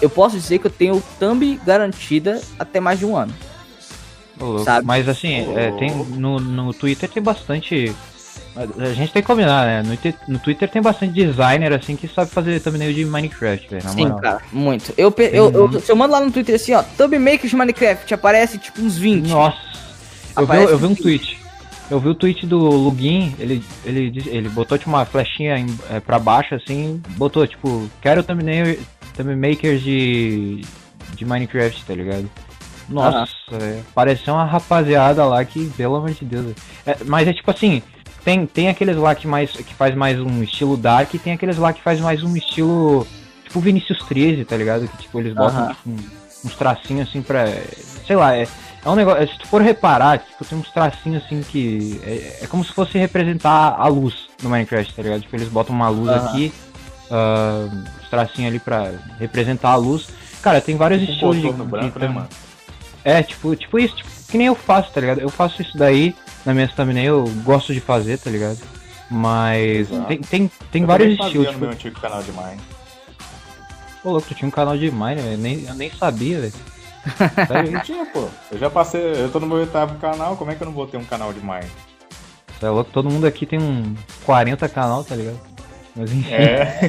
Eu posso dizer que eu tenho thumb garantida até mais de um ano. sabe? Mas assim, é, tem, no, no Twitter tem bastante. A gente tem que combinar, né? No, no, Twitter tem bastante designer assim que sabe fazer thumbnail de Minecraft, velho. Sim, moral. cara, muito. Eu, eu, eu, se eu mando lá no Twitter assim, ó, thumbmaker de Minecraft, aparece tipo uns 20. Nossa. Eu vi, eu vi um tweet. Eu vi o tweet do Lugin, ele, ele, ele botou tipo uma flechinha em, é, pra baixo assim, botou tipo, quero thumbnail, thumbmakers de, de Minecraft, tá ligado? Nossa, ah. é, pareceu uma rapaziada lá que, pelo amor de Deus. É, mas é tipo assim, tem, tem aqueles lá que, mais, que faz mais um estilo dark e tem aqueles lá que faz mais um estilo tipo Vinicius 13, tá ligado? Que tipo, eles botam tipo, uns tracinhos assim pra. Sei lá, é, é um negócio, se tu for reparar, tipo, tem uns tracinhos assim que. É, é como se fosse representar a luz no Minecraft, tá ligado? Tipo, eles botam uma luz uhum. aqui, uh, uns tracinhos ali pra representar a luz. Cara, tem vários tipo estilos de. Branco, de né, mano? É, tipo, tipo isso, tipo, que nem eu faço, tá ligado? Eu faço isso daí na minha thumbnail, eu gosto de fazer, tá ligado? Mas Exato. tem, tem, tem vários estilos. Tipo... no meu antigo canal de Mine. Pô, louco, tu tinha um canal de Mine, velho. Nem, eu nem sabia, velho. <laughs> Não tinha, pô. Eu já passei, eu tô no meu oitavo canal, como é que eu não vou ter um canal de Mine? Você é louco, todo mundo aqui tem um 40 canal, tá ligado? Mas enfim. É.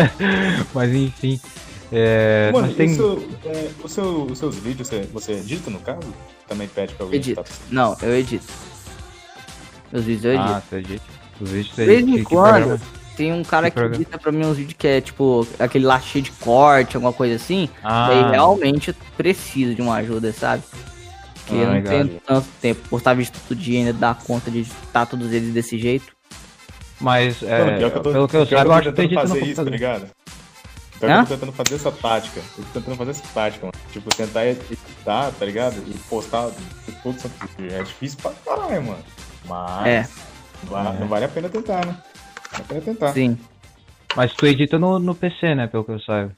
<laughs> mas enfim. É, Mano, tem... isso, é, o seu, os seus vídeos, você, você edita no caso? Também pede pra alguém editar? Não, eu edito. Os vídeos eu edito. Ah, você edita? Os vídeos você edita. De vez em quando, tem um cara que, que edita pra mim uns vídeos que é tipo aquele lá cheio de corte, alguma coisa assim. Ah. Daí realmente eu preciso de uma ajuda, sabe? Porque ah, eu não legal. tenho tanto tempo. Postar vídeo todo dia ainda dá conta de editar todos eles desse jeito. Mas, é, que tô, pelo que eu saiba, eu acho que eu edita fazer isso, tá ligado? Então eu tô tentando fazer essa tática. Eu tô tentando fazer essa tática, mano. Tipo, tentar editar, tá ligado? E postar tudo É difícil pra caralho, mano. Mas. É. Não vale a pena tentar, né? Vale a pena tentar. Sim. Mas tu edita no, no PC, né? Pelo que eu saiba.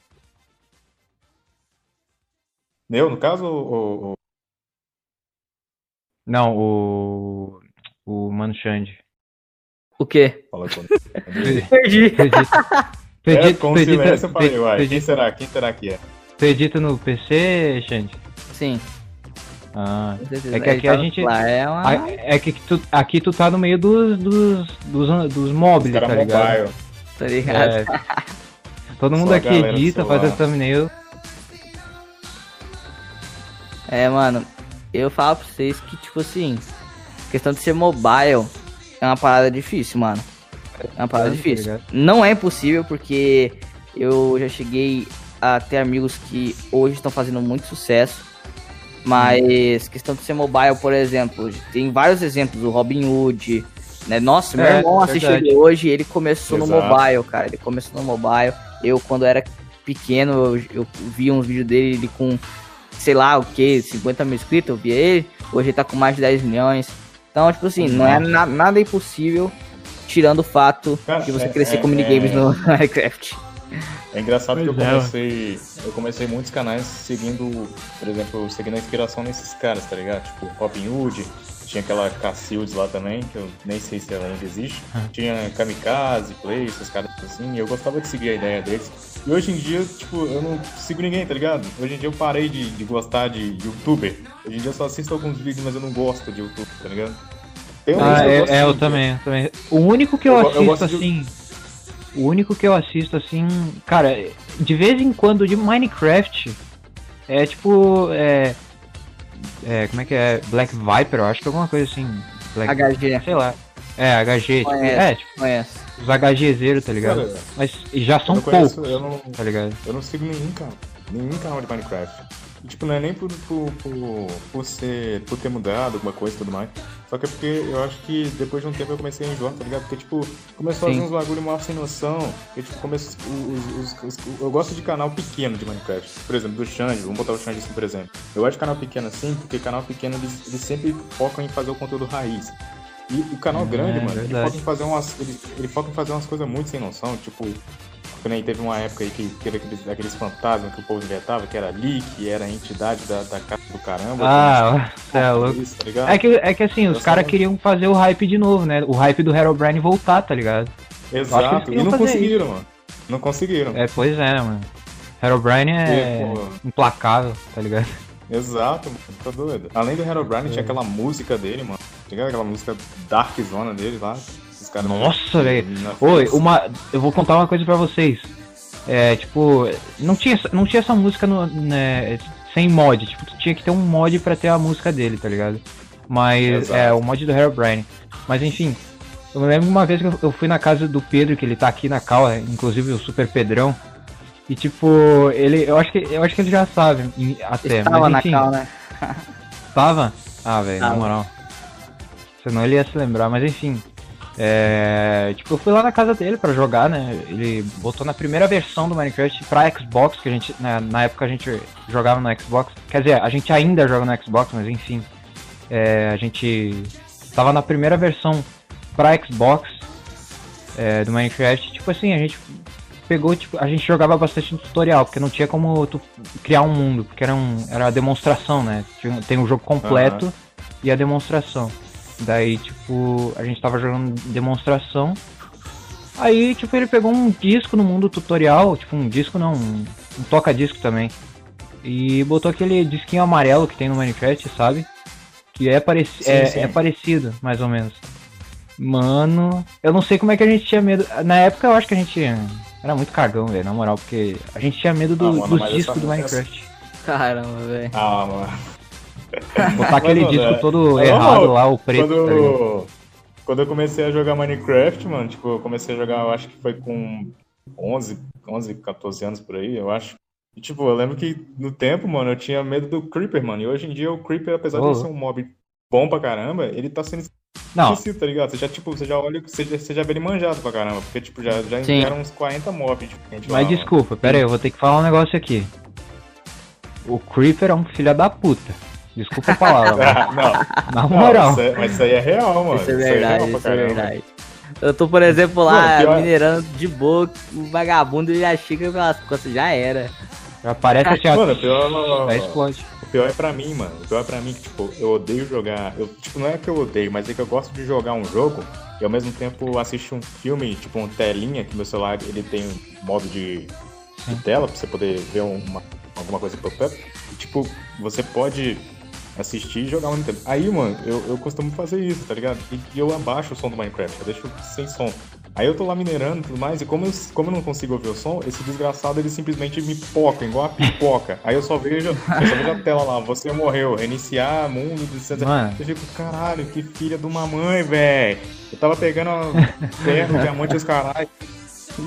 Eu, no caso, ou. Não, o. O Mano Xande. O quê? Fala quando. <laughs> Perdi. Perdi. Perdi, é, com perdi, silêncio eu falei, uai, quem será? Quem será que é? Tu edita no PC, Xande? Sim. Ah, é que aqui a gente. É, uma... é que tu, aqui tu tá no meio dos, dos, dos, dos móveis, tá ligado? Mobile. Tá ligado? É. <laughs> Todo mundo aqui edita, faz a thumbnail. É, mano, eu falo pra vocês que, tipo assim, questão de ser mobile é uma parada difícil, mano. É uma parada é, difícil. Não é impossível, porque eu já cheguei a ter amigos que hoje estão fazendo muito sucesso. Mas questão de ser mobile, por exemplo, tem vários exemplos, o Robin Hood, né? Nossa, meu é, irmão assistiu ele hoje, ele começou Exato. no mobile, cara. Ele começou no mobile. Eu, quando era pequeno, eu, eu vi um vídeo dele ele com, sei lá, o que, 50 mil inscritos, eu vi ele. Hoje ele tá com mais de 10 milhões. Então, tipo assim, não é na, nada impossível, tirando o fato cara, de você é, crescer é, com minigames é... no <laughs> Minecraft. É engraçado pois que eu é. comecei. Eu comecei muitos canais seguindo, por exemplo, seguindo a inspiração nesses caras, tá ligado? Tipo, Robin Hood, tinha aquela Cassildes lá também, que eu nem sei se ela ainda existe. Tinha Kamikaze, Play, esses caras assim, e eu gostava de seguir a ideia deles. E hoje em dia, tipo, eu não sigo ninguém, tá ligado? Hoje em dia eu parei de, de gostar de youtuber. Hoje em dia eu só assisto alguns vídeos, mas eu não gosto de YouTube, tá ligado? Tem um ah, é, eu, é, eu também, eu também. O único que eu, eu assisto assim. De o único que eu assisto assim, cara, de vez em quando de Minecraft é tipo. É, é, como é que é? Black Viper, eu acho que é alguma coisa assim. Black, HG. Sei lá. É, HG. Tipo, é, tipo. Conhece. Os HGzeiros, tá ligado? Cara, Mas já são poucos. Eu não, tá ligado? Eu não sigo nenhum canal. Nenhum canal de Minecraft. Tipo, não é nem por, por, por, por, ser, por ter mudado alguma coisa e tudo mais. Só que é porque eu acho que depois de um tempo eu comecei a enjoar, tá ligado? Porque, tipo, começou Sim. a fazer uns bagulho mal sem noção. E, tipo, começo, os, os, os, eu gosto de canal pequeno de Minecraft. Por exemplo, do Xande, vamos botar o Xande assim, por exemplo. Eu gosto de canal pequeno assim, porque canal pequeno eles, eles sempre focam em fazer o conteúdo raiz. E o canal é, grande, mano, ele foca, em fazer umas, ele, ele foca em fazer umas coisas muito sem noção, tipo, que nem teve uma época aí que teve aqueles, aqueles fantasmas que o povo inventava, que era leak, era a entidade da, da casa do caramba. Ah, é louco. Isso, tá é, que, é que assim, os caras queriam fazer o hype de novo, né? O hype do Herobrine voltar, tá ligado? Exato, e não conseguiram, isso. mano. Não conseguiram. É, pois é, mano. Herobrine é e, implacável, tá ligado? Exato, mano, tá doido. Além do Herobrine, é. tinha aquela música dele, mano. Tinha aquela música Dark Zona dele lá cara. Nossa, velho. Oi, uma. Eu vou contar uma coisa pra vocês. É, tipo, não tinha, não tinha essa música no, né, sem mod. Tipo, tu tinha que ter um mod pra ter a música dele, tá ligado? Mas Exato. é o mod do Herobrine. Mas enfim, eu me lembro uma vez que eu fui na casa do Pedro, que ele tá aqui na cal, é, inclusive o Super Pedrão. E tipo, ele. Eu acho que, eu acho que ele já sabe até. Estava mas, enfim, na cal, né? Tava? Ah, velho, na moral. Senão ele ia se lembrar, mas enfim. É, tipo, eu fui lá na casa dele para jogar, né? Ele botou na primeira versão do Minecraft pra Xbox, que a gente, né, na época a gente jogava no Xbox. Quer dizer, a gente ainda joga no Xbox, mas enfim. É, a gente tava na primeira versão pra Xbox é, do Minecraft. Tipo assim, a gente pegou, tipo, a gente jogava bastante no tutorial, porque não tinha como tu criar um mundo, porque era, um, era a demonstração, né? Tem um jogo completo uhum. e a demonstração. Daí, tipo, a gente tava jogando demonstração. Aí, tipo, ele pegou um disco no mundo tutorial, tipo, um disco não, um, um toca-disco também. E botou aquele disquinho amarelo que tem no Minecraft, sabe? Que é, pareci sim, é, sim. é parecido, mais ou menos. Mano, eu não sei como é que a gente tinha medo. Na época eu acho que a gente era muito cagão, velho, na moral, porque a gente tinha medo do, ah, mano, dos discos do Minecraft. Caramba, velho. Ah, mano. Botar <laughs> aquele disco é. todo errado lá, o preto. Quando, tá quando eu comecei a jogar Minecraft, mano, tipo, eu comecei a jogar, eu acho que foi com 11, 11, 14 anos por aí, eu acho. E, tipo, eu lembro que no tempo, mano, eu tinha medo do Creeper, mano. E hoje em dia o Creeper, apesar oh. de ser um mob bom pra caramba, ele tá sendo não. esquecido, tá ligado? Você já, tipo, você já olha, você já, você já vê ele manjado pra caramba. Porque, tipo, já, já enviaram uns 40 mobs. Tipo, Mas lá, desculpa, mano. pera aí, eu vou ter que falar um negócio aqui. O Creeper é um filho da puta. Desculpa a palavra. <laughs> não. Na moral. Não, isso é, mas isso aí é real, mano. Isso é verdade, isso, isso é, é verdade. Eu tô, por exemplo, lá minerando de boa, o vagabundo já chega pelas costas, já era. Já aparece assim, Mano, pior, já explode. pior é pra mim, mano. O pior é pra mim que, tipo, eu odeio jogar. Eu, tipo, não é que eu odeio, mas é que eu gosto de jogar um jogo e ao mesmo tempo assistir um filme, tipo, uma telinha, que meu celular ele tem um modo de, de tela pra você poder ver uma, alguma coisa pop-up. E, tipo, você pode assistir e jogar ao mesmo tempo. Aí, mano, eu, eu costumo fazer isso, tá ligado? E, e eu abaixo o som do Minecraft, eu deixo sem som. Aí eu tô lá minerando e tudo mais, e como eu, como eu não consigo ouvir o som, esse desgraçado ele simplesmente me poca, igual a pipoca. Aí eu só vejo, eu só vejo a tela lá, você morreu, reiniciar, mundo, etc. Mano. Eu fico, caralho, que filha de uma mãe, velho. Eu tava pegando ferro, diamante e os caralho.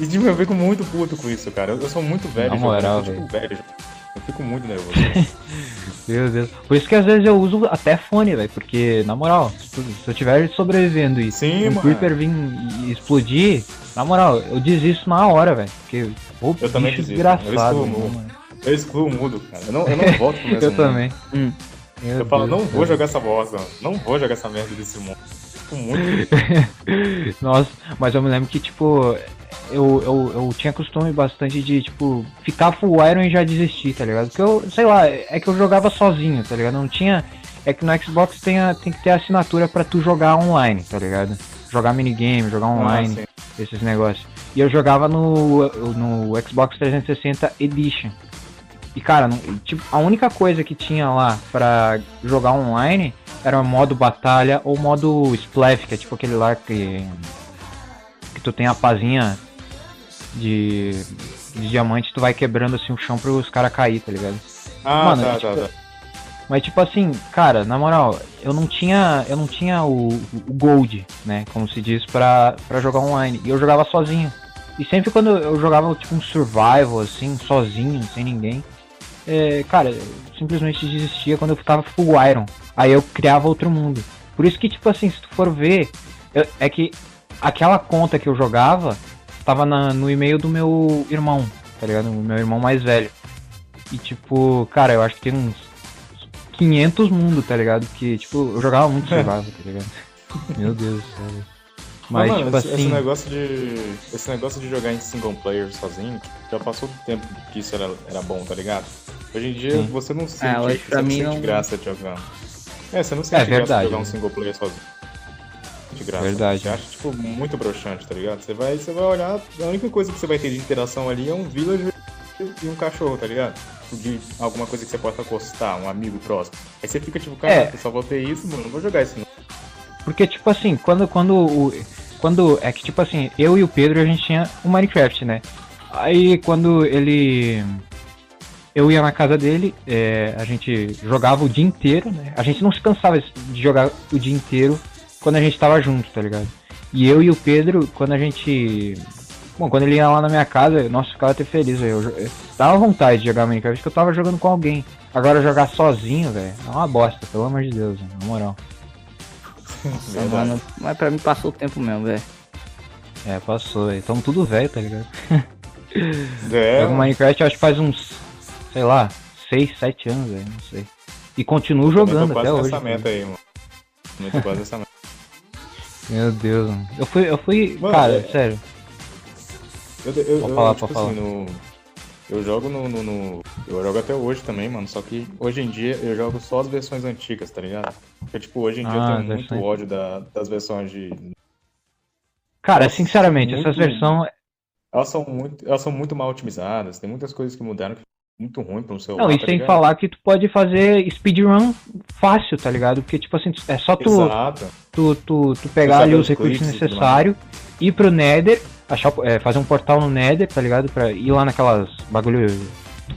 E tipo, eu fico muito puto com isso, cara. Eu, eu sou muito velho, Na moral, tipo, velho. Eu fico muito nervoso. <laughs> Meu Deus. Por isso que às vezes eu uso até fone, velho. Porque, na moral, se, eu tiver sobrevivendo e Sim, um mano. Creeper vir e explodir, na moral, eu desisto na hora, velho. Porque, pô, eu também desisto. desgraçado. Eu excluo, mano. eu excluo o mundo, cara. Eu não, eu não <laughs> volto pro mesmo Eu também. Hum. eu falo, não vou jogar essa bosta, não vou jogar essa merda desse mundo. Fico muito. <laughs> Nossa, mas eu me lembro que, tipo, eu, eu, eu tinha costume bastante de, tipo, ficar full iron e já desistir, tá ligado? Porque eu, sei lá, é que eu jogava sozinho, tá ligado? Não tinha. É que no Xbox tem, a, tem que ter assinatura para tu jogar online, tá ligado? Jogar minigame, jogar online, ah, esses negócios. E eu jogava no, no Xbox 360 Edition. E cara, não, tipo, a única coisa que tinha lá pra jogar online era o modo batalha ou modo splash, que é tipo aquele lá que. Que tu tem a pazinha de, de diamante, tu vai quebrando assim o chão para os caras cair, tá ligado? Ah, Mano, tá, tipo, tá, tá. Mas tipo assim, cara, na moral, eu não tinha, eu não tinha o, o gold, né, como se diz, pra, pra jogar online. E eu jogava sozinho. E sempre quando eu jogava tipo um survival assim, sozinho, sem ninguém, é, cara, eu simplesmente desistia quando eu ficava full iron. Aí eu criava outro mundo. Por isso que tipo assim, se tu for ver, eu, é que aquela conta que eu jogava, tava na, no e-mail do meu irmão, tá ligado? O meu irmão mais velho. E tipo, cara, eu acho que tem uns 500 mundos, tá ligado? Que, tipo, eu jogava muito <laughs> survival, tá ligado? Meu Deus do céu. Mas, mano, tipo esse, assim... esse, negócio de. Esse negócio de jogar em single player sozinho, já passou do tempo que isso era, era bom, tá ligado? Hoje em dia Sim. você não sente, ah, você não mim sente não... graça de jogar. É, você não sente é, graça verdade, de jogar um single player sozinho de graça. Verdade. Você acha, tipo, muito broxante, tá ligado? Você vai, você vai olhar, a única coisa que você vai ter de interação ali é um village e um cachorro, tá ligado? De alguma coisa que você possa acostar, um amigo próximo. Aí você fica tipo, cara, é. eu só vou ter isso, mano, não vou jogar isso não. Porque, tipo assim, quando, quando o. Quando. É que, tipo assim, eu e o Pedro a gente tinha o Minecraft, né? Aí quando ele. Eu ia na casa dele, é, a gente jogava o dia inteiro, né? A gente não se cansava de jogar o dia inteiro quando a gente tava junto, tá ligado? E eu e o Pedro, quando a gente. Bom, quando ele ia lá na minha casa, nossa, ficava até feliz, velho. Eu, eu tava vontade de jogar Minecraft porque eu tava jogando com alguém. Agora jogar sozinho, velho, é uma bosta, pelo amor de Deus, na moral. <laughs> Nossa, mano, mas pra mim passou o tempo mesmo, velho. É, passou, velho. Tamo tudo velho, tá ligado? <laughs> É. Jogo Minecraft acho que faz uns, sei lá, 6, 7 anos, velho, não sei. E continuo jogando até hoje. Meta aí, mano. Muito quase essa meta. Meu Deus, mano. Eu fui, eu fui, mano, cara, é... sério. Eu, eu, falar, eu, tipo assim, no... eu jogo no, no, no, Eu jogo até hoje também, mano. Só que hoje em dia eu jogo só as versões antigas, tá ligado? Porque, tipo, hoje em dia ah, eu tenho muito ódio da, das versões de. Cara, Nossa, sinceramente, muito... essas versões. Elas são, muito, elas são muito mal otimizadas, tem muitas coisas que mudaram que muito ruim um celular. Não, e tá sem ligado? falar que tu pode fazer speedrun fácil, tá ligado? Porque, tipo assim, é só tu, tu, tu, tu, pegar ali os recursos necessários, ir pro Nether, achar, é, fazer um portal no Nether, tá ligado? Pra ir lá naquelas bagulho.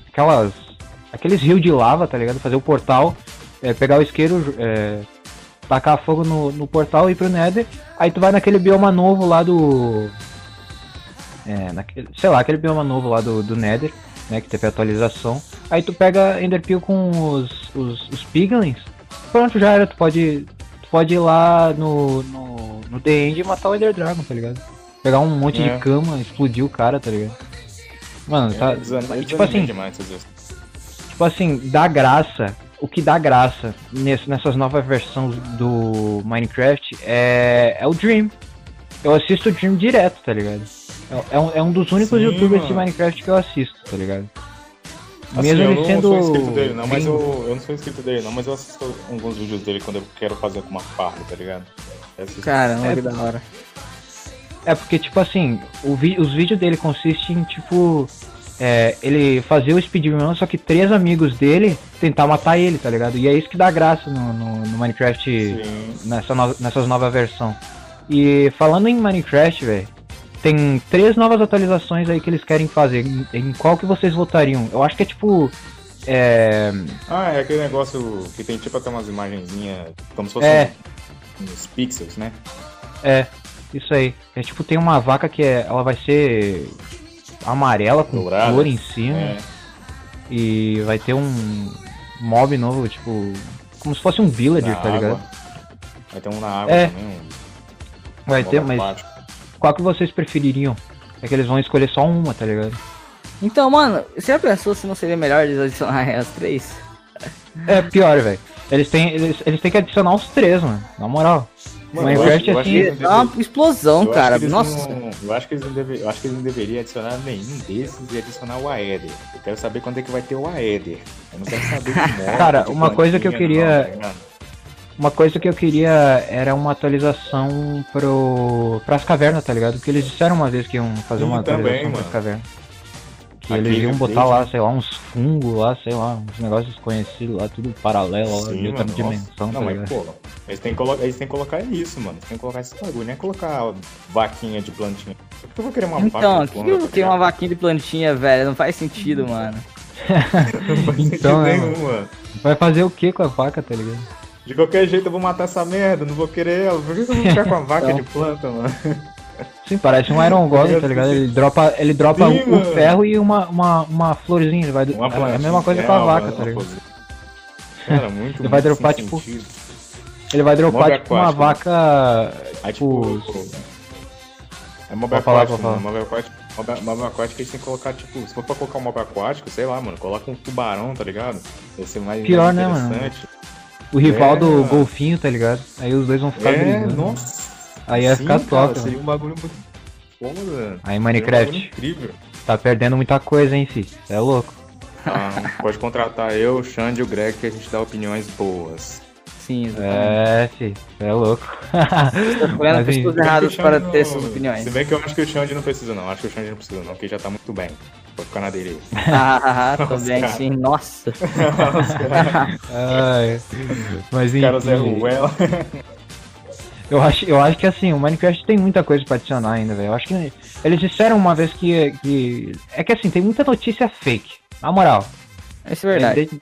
Aquelas. Aqueles rios de lava, tá ligado? Fazer o portal, é, pegar o isqueiro, é, tacar fogo no, no portal e ir pro Nether. Aí tu vai naquele bioma novo lá do. É, naquele, sei lá, aquele bioma novo lá do, do Nether né? Que teve atualização. Aí tu pega Enderpeel com os, os, os Piglins. Pronto, já era. Tu pode, tu pode ir lá no, no, no The End e matar o Ender Dragon, tá ligado? Pegar um monte é. de cama, explodir o cara, tá ligado? Mano, tá. É, tipo assim. Demais, tipo assim, dá graça. O que dá graça nesse, nessas novas versões do Minecraft é, é o Dream. Eu assisto o Dream direto, tá ligado? É, é, um, é um dos únicos Sim, youtubers mano. de Minecraft que eu assisto, tá ligado? Assim, Mesmo eu não sendo... sou inscrito dele, não, mas eu, eu não sou inscrito dele, não, mas eu assisto alguns vídeos dele quando eu quero fazer com uma farda, tá ligado? Caramba, é, que da hora. É porque, tipo assim, vi... os vídeos dele consistem em, tipo, é, ele fazer o speedrun, só que três amigos dele tentar matar ele, tá ligado? E é isso que dá graça no, no, no Minecraft nessa, no, nessas novas versões. E falando em Minecraft, velho, tem três novas atualizações aí que eles querem fazer. Em, em, qual que vocês votariam? Eu acho que é tipo. É... Ah, é aquele negócio que tem tipo até umas imagenzinhas, como se fosse é. uns pixels, né? É, isso aí. É tipo, tem uma vaca que é, ela vai ser amarela com Dourada. cor em cima. É. E vai ter um mob novo, tipo. Como se fosse um villager, na tá água. ligado? Vai ter um na água é. também. Um... Vai ter, mas. Qual que vocês prefeririam? É que eles vão escolher só uma, tá ligado? Então, mano, você já pensou se não seria melhor eles adicionarem <laughs> as três? É pior, velho. Eles têm, eles, eles têm que adicionar os três, mano. Na moral. Mano, Minecraft eu acho, assim, é uma explosão, cara. Nossa. Não, eu, acho que eles não deve, eu acho que eles não deveriam adicionar nenhum desses e adicionar o Aether. Eu quero saber quando é que vai ter o Aether. Eu não quero saber de <laughs> Cara, uma coisa que eu queria. Não, uma coisa que eu queria era uma atualização pro, pras cavernas, tá ligado? Porque eles disseram uma vez que iam fazer Sim, uma atualização também, pras cavernas. Que eles iam botar lá, sei lá, uns fungos lá, sei lá, uns negócios desconhecidos lá, tudo paralelo lá, de outra dimensão, não, tá mas, pô, eles têm, que eles têm que colocar isso, mano. Eles têm que colocar esse bagulho, nem é colocar vaquinha de plantinha. Por que eu vou querer uma então, vaca de? Então, que uma vaquinha de plantinha, velho? Não faz sentido, mano. não faz então, é, nenhum, mano. Vai fazer o que com a vaca, tá ligado? De qualquer jeito eu vou matar essa merda, não vou querer ela. Por que eu vou ficar com a <laughs> vaca de planta, mano? Sim, parece um Iron Golem, tá ligado? Ele dropa, ele dropa Sim, o, ferro e uma, uma, uma florzinha. Vai, uma é a mesma coisa com a vaca, tá ligado? Cara, muito <laughs> Ele vai dropar, tipo. Sentido. Ele vai dropar, mob tipo, uma vaca. Aí, tipo. tipo é mob aquático, falar, Mob aquático, mob, mob aquático eles têm que colocar, tipo, se for pra colocar um mob aquático, sei lá, mano, coloca um tubarão, tá ligado? Vai ser mais, Pior, mais interessante. Né, mano? O rival é, do mano. golfinho, tá ligado? Aí os dois vão ficar é, brigando. Nossa. Aí ia ficar top, Seria um bagulho muito foda. Aí Minecraft. Um incrível. Tá perdendo muita coisa, hein, fi. É louco. Ah, pode contratar eu, o Xande e o Greg que a gente dá opiniões boas. Sim, exatamente. É, fi. É louco. Estou escolhendo <laughs> pessoas erradas para ter essas opiniões. Se bem que eu acho que o Xande não precisa, não. Acho que o Xande não precisa, não, porque já tá muito bem. Vou ficar na dele. ah, <laughs> também sim. Nossa. Ai, mas enfim. <laughs> Cara, Zé Ruela. Eu acho, eu acho que assim, o Minecraft tem muita coisa pra adicionar ainda, velho. Eu acho que eles disseram uma vez que, que. É que assim, tem muita notícia fake. Na moral. Isso é verdade. Eles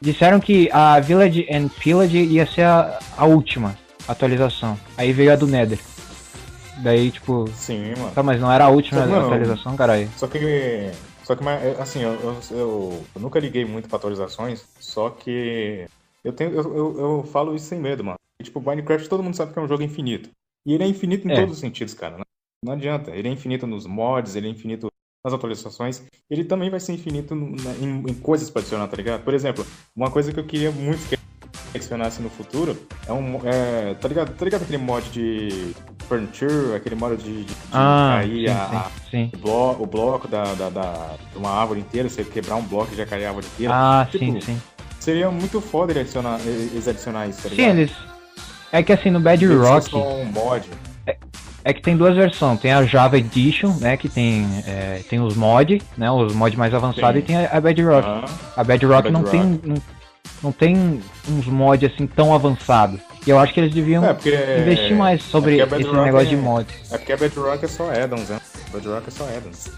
disseram que a Village and Pillage ia ser a, a última atualização. Aí veio a do Nether. Daí, tipo. Sim, mano. Tá, mas não era a última atualização, caralho. Só que. Só que, assim, eu, eu, eu, eu nunca liguei muito pra atualizações, só que. Eu, tenho, eu, falo isso sem medo, mano. Tipo, Minecraft todo mundo sabe que é um jogo infinito. E ele é infinito em é. todos os sentidos, cara. Né? Não adianta. Ele é infinito nos mods, ele é infinito nas atualizações. Ele também vai ser infinito em, em coisas pra adicionar, tá ligado? Por exemplo, uma coisa que eu queria muito que adicionasse no futuro é um. É, tá, ligado, tá ligado aquele mod de furniture, aquele mod de, de, ah, cair sim, a, sim, sim. O, bloco, o bloco da, da, da, de uma árvore inteira, você quebrar um bloco e já cair a árvore inteira. Ah, tipo, sim, sim. Seria muito foda ele adicionar, eles adicionar isso, tá ligado? Sim, eles é que assim, no Bedrock. Um mod. É, é, que tem duas versões. Tem a Java Edition, né? Que tem, é, tem os mods, né? Os mods mais avançados, e tem a, a Bedrock. Ah, a Bedrock, não tem. Não, não tem uns mods assim tão avançados. E eu acho que eles deviam é porque, investir mais sobre é esse negócio é, de mod. É porque a Bedrock é só addons, né? Bedrock é só addons.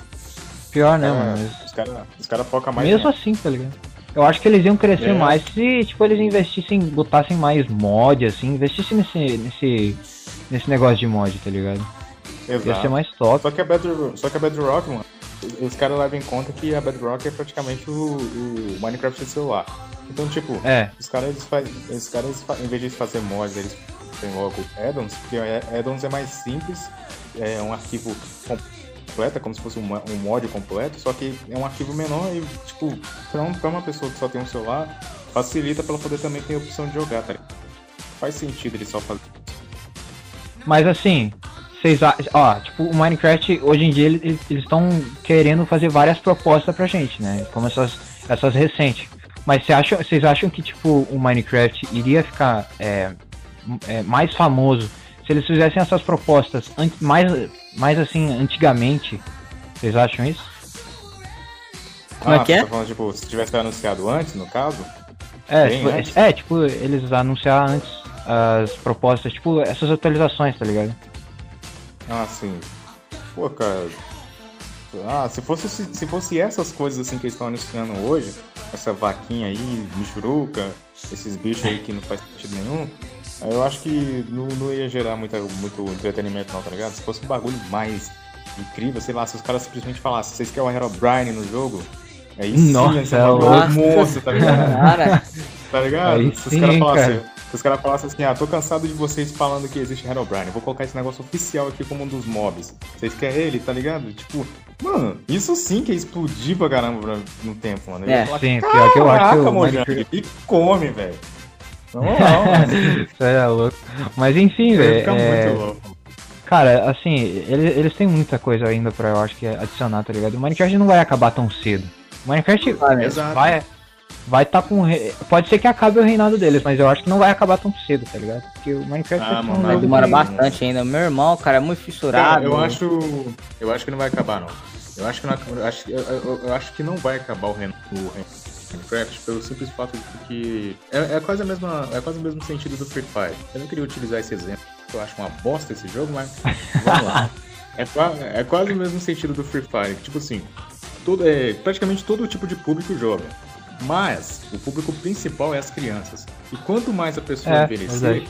Pior, né, mano? Os caras cara focam mais. Mesmo assim, tá ligado? Eu acho que eles iam crescer é. mais se, tipo, eles investissem, botassem mais mod, assim, investissem nesse, nesse, nesse negócio de mod, tá ligado? Exato. Ia ser mais top. Só que a, Bedrock, só que a Bedrock, mano, os caras levam em conta que a Bedrock é praticamente o, o Minecraft de celular. Então, tipo, é. os caras, eles faz, os caras, em vez de fazer mods, eles têm logo addons, porque addons é mais simples, é um arquivo completa, como se fosse um, um mod completo, só que é um arquivo menor e, tipo, pra, um, pra uma pessoa que só tem um celular, facilita pra ela poder também ter a opção de jogar, tá Faz sentido ele só fazer Mas assim, vocês ó, tipo, o Minecraft, hoje em dia, eles estão querendo fazer várias propostas pra gente, né? Como essas, Essas recentes. Mas cê acha, vocês acham que, tipo, o Minecraft iria ficar é, é, mais famoso se eles fizessem essas propostas mais, mais assim, antigamente? Vocês acham isso? Como é ah, é que é? Tá falando, tipo, se tivesse anunciado antes, no caso? É, tipo, antes? é, tipo, eles anunciar antes as propostas, tipo, essas atualizações, tá ligado? Ah, sim. Pô, cara. Ah, se fosse, se, se fosse essas coisas assim que eles estão anunciando hoje, essa vaquinha aí, michuruca, esses bichos aí que não faz sentido nenhum, eu acho que não, não ia gerar muita, muito entretenimento não, tá ligado? Se fosse um bagulho mais incrível, sei lá, se os caras simplesmente falassem, vocês querem o Herobrine no jogo? Aí sim, Nossa, é um monstro, tá ligado? <laughs> tá ligado? Aí se os caras falassem, se os caras falassem assim, ah, tô cansado de vocês falando que existe Herobrine, vou colocar esse negócio oficial aqui como um dos mobs. Vocês querem ele, tá ligado? Tipo, mano, isso sim que é explodir pra caramba no tempo, mano. é, falar, sim, pior que eu acho que o Mojang, e come, velho. Não, não, <laughs> Isso é louco. Mas enfim, velho. É... Cara, assim, eles, eles têm muita coisa ainda pra, eu acho que, adicionar, tá ligado? O Minecraft não vai acabar tão cedo. Minecraft ah, vai, vai tá com. Pode ser que acabe o reinado deles, mas eu acho que não vai acabar tão cedo, tá ligado? Porque o Minecraft ah, mano, vai demora bastante ainda. Meu irmão, cara, é muito fissurado. Cara, eu acho. Eu acho que não vai acabar, não. Eu acho que não, eu acho, eu, eu, eu acho que não vai acabar o reinado do Minecraft pelo simples fato de que. É, é, quase a mesma, é quase o mesmo sentido do Free Fire. Eu não queria utilizar esse exemplo, eu acho uma bosta esse jogo, mas <laughs> vamos lá. É, é quase o mesmo sentido do Free Fire. Tipo assim, todo, é, praticamente todo tipo de público joga. Mas o público principal é as crianças. E quanto mais a pessoa é, envelhecer,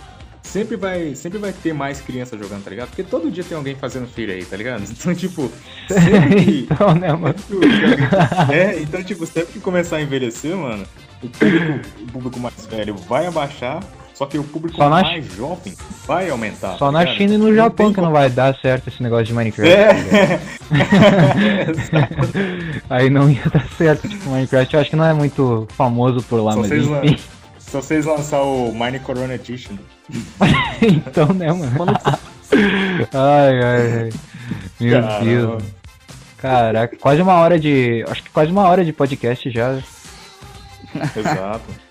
sempre vai, sempre vai ter mais crianças jogando, tá ligado? Porque todo dia tem alguém fazendo filho aí, tá ligado? <laughs> Então, tipo, sempre <laughs> então, né, mano? é, então, tipo, sempre que começar a envelhecer, mano, o público, o público mais velho vai abaixar só que o público Só mais na... jovem vai aumentar. Só tá na China e no Japão que não vai dar certo esse negócio de Minecraft. É. <laughs> Aí não ia dar certo. Tipo, Minecraft eu acho que não é muito famoso por lá, Só mas enfim. Se vocês lançar o Mine Corona Edition. <laughs> então, né, mano? ai, ai, ai. Meu Caramba. Deus. Caraca, quase uma hora de. Acho que quase uma hora de podcast já. Exato.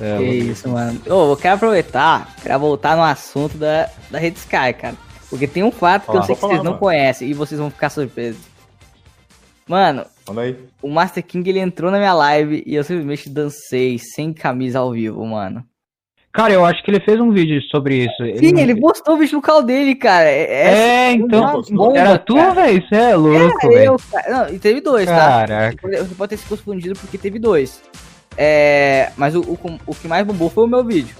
É, que isso, mano. Ô, eu quero aproveitar pra voltar no assunto da, da Rede Sky, cara. Porque tem um fato que eu sei que falar, vocês não mano. conhecem e vocês vão ficar surpresos. Mano, o Master King ele entrou na minha live e eu simplesmente dancei sem camisa ao vivo, mano. Cara, eu acho que ele fez um vídeo sobre isso. Sim, ele, ele postou o vídeo no canal dele, cara. É, é, é então. Bomba, era tu, velho? Isso é louco, velho. Não, e teve dois, tá? Caraca. tá? Você pode ter se confundido porque teve dois. É, mas o, o, o, que mais bombou foi o meu vídeo.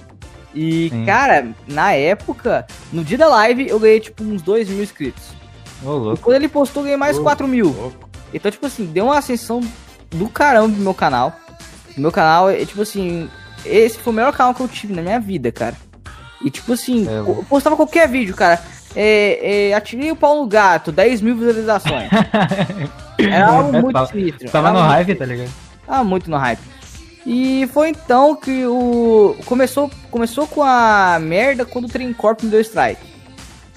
E, Sim. cara, na época, no dia da live, eu ganhei, tipo, uns 2 mil inscritos. Oh, e quando ele postou, eu ganhei mais oh, 4 mil. Louco. Então, tipo assim, deu uma ascensão do caramba pro meu canal. O meu canal, é, tipo assim, esse foi o melhor canal que eu tive na minha vida, cara. E, tipo assim, é, eu postava qualquer vídeo, cara. É, é, atirei o pau no gato, 10 mil visualizações. <laughs> Era algo muito sinistro. Tava no hype, tá ligado? Tava muito no hype. E foi então que o. Começou, começou com a merda quando o Train Corp me deu strike.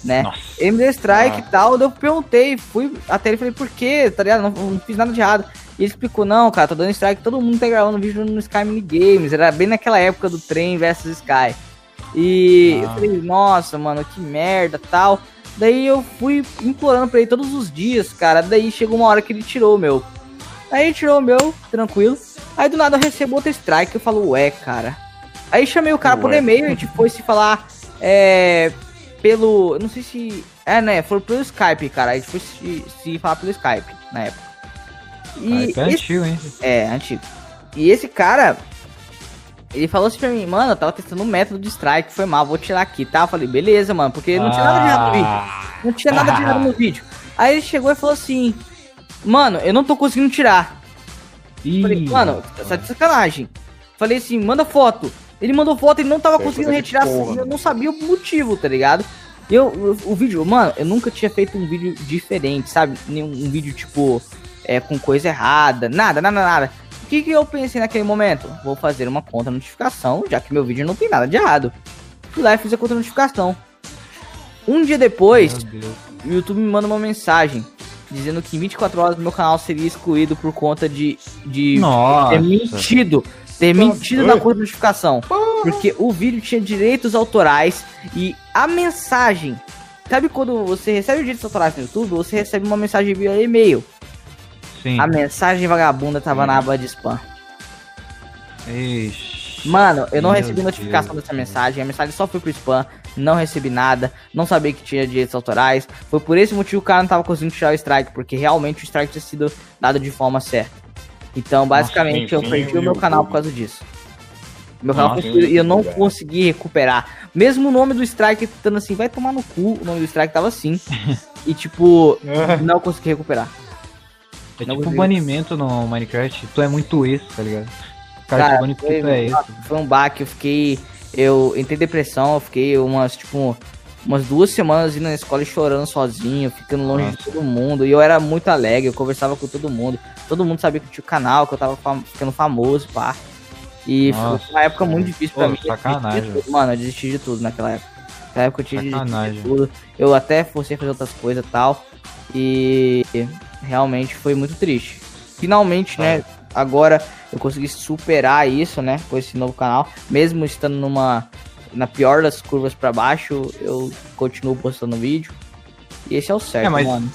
Né? Nossa. Ele me deu strike ah. e tal. Eu perguntei, fui até ele falei, por quê? Tá ligado? Não, não, fiz nada de errado. E ele explicou, não, cara, tô dando strike, todo mundo tá gravando vídeo no Sky Mini Games. Era bem naquela época do trem versus Sky. E ah. eu falei, nossa, mano, que merda tal. Daí eu fui implorando pra ele todos os dias, cara. Daí chegou uma hora que ele tirou meu. Aí tirou o meu, tranquilo. Aí do nada eu recebo outro strike, eu falo, ué, cara. Aí chamei o cara ué. por e-mail, a gente foi se falar é, pelo. Não sei se. É, né? Foi pelo Skype, cara. A gente foi se, se falar pelo Skype na época. E ah, é antigo, hein? É, antigo. E esse cara, ele falou assim pra mim, mano, eu tava testando um método de strike, foi mal, vou tirar aqui, tá? Eu falei, beleza, mano, porque não tinha nada de errado no vídeo. Não tinha nada de errado no <laughs> vídeo. Aí ele chegou e falou assim, mano, eu não tô conseguindo tirar. Ih, Falei, mano, tá de sacanagem. Falei assim, manda foto. Ele mandou foto, ele não tava conseguindo retirar, eu não sabia o motivo, tá ligado? Eu, o, o vídeo, mano, eu nunca tinha feito um vídeo diferente, sabe? Nenhum um vídeo, tipo, é, com coisa errada, nada, nada, nada. O que, que eu pensei naquele momento? Vou fazer uma conta notificação, já que meu vídeo não tem nada de errado. Fui lá e fiz a conta notificação. Um dia depois, o YouTube me manda uma mensagem dizendo que em 24 horas meu canal seria excluído por conta de, de Nossa. ter mentido. Ter mentido na cor notificação. Porque o vídeo tinha direitos autorais e a mensagem. Sabe quando você recebe direitos autorais no YouTube, você recebe uma mensagem via e-mail. Sim. A mensagem vagabunda tava Sim. na aba de spam. Ixi, Mano, eu não recebi notificação Deus dessa mensagem. A mensagem só foi pro spam. Não recebi nada. Não sabia que tinha direitos autorais. Foi por esse motivo que o cara não tava conseguindo tirar o strike. Porque realmente o strike tinha sido dado de forma certa. Então, basicamente, Nossa, eu perdi o meu canal por causa disso. Meu canal Nossa, e eu não consegui recuperar. Mesmo o nome do strike estando assim, vai tomar no cu. O nome do strike tava assim. <laughs> e tipo, não consegui recuperar. É não tipo um banimento no Minecraft. Tu é muito esse, tá ligado? Cara, cara tipo, foi, é esse. foi um baque, eu fiquei. Eu entrei em depressão, eu fiquei umas, tipo, umas duas semanas indo na escola e chorando sozinho, ficando longe Nossa. de todo mundo. E eu era muito alegre, eu conversava com todo mundo. Todo mundo sabia que eu tinha o canal, que eu tava fam ficando famoso, pá. E Nossa, foi uma época muito difícil pô, pra mim. Sacanagem. Eu mano, eu desisti de tudo naquela época. Naquela época eu tinha de tudo. Eu até forcei a fazer outras coisas e tal. E realmente foi muito triste. Finalmente, né? Agora eu consegui superar isso, né? Com esse novo canal. Mesmo estando numa. Na pior das curvas para baixo, eu continuo postando vídeo. E esse é o certo, é, mas mano.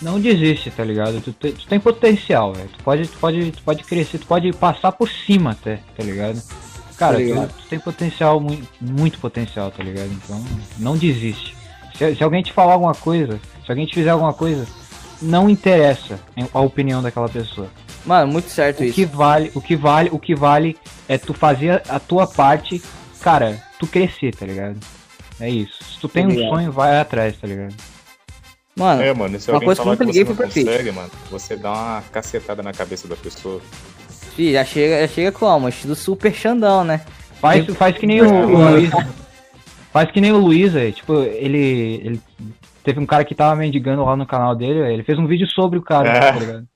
Não desiste, tá ligado? Tu, te, tu tem potencial, velho. Tu pode, tu, pode, tu pode crescer, tu pode passar por cima até, tá ligado? Cara, tá ligado? Tu, tu, tem potencial, muito, muito potencial, tá ligado? Então, não desiste. Se, se alguém te falar alguma coisa, se alguém te fizer alguma coisa, não interessa a opinião daquela pessoa. Mano, muito certo o isso. Que vale, o que vale, o que vale é tu fazer a tua parte, cara, tu crescer, tá ligado? É isso. Se tu tem um sonho, vai atrás, tá ligado? Mano, é, mano, se uma coisa que nunca ninguém foi consegue, mano, você dá uma cacetada na cabeça da pessoa. Fih, já chega, já chega como? Estilo super Xandão, né? Faz, faz que nem o, o Luiz. Faz que nem o Luiz, aí, tipo, ele, ele Teve um cara que tava mendigando lá no canal dele, ele fez um vídeo sobre o cara, é. tá ligado?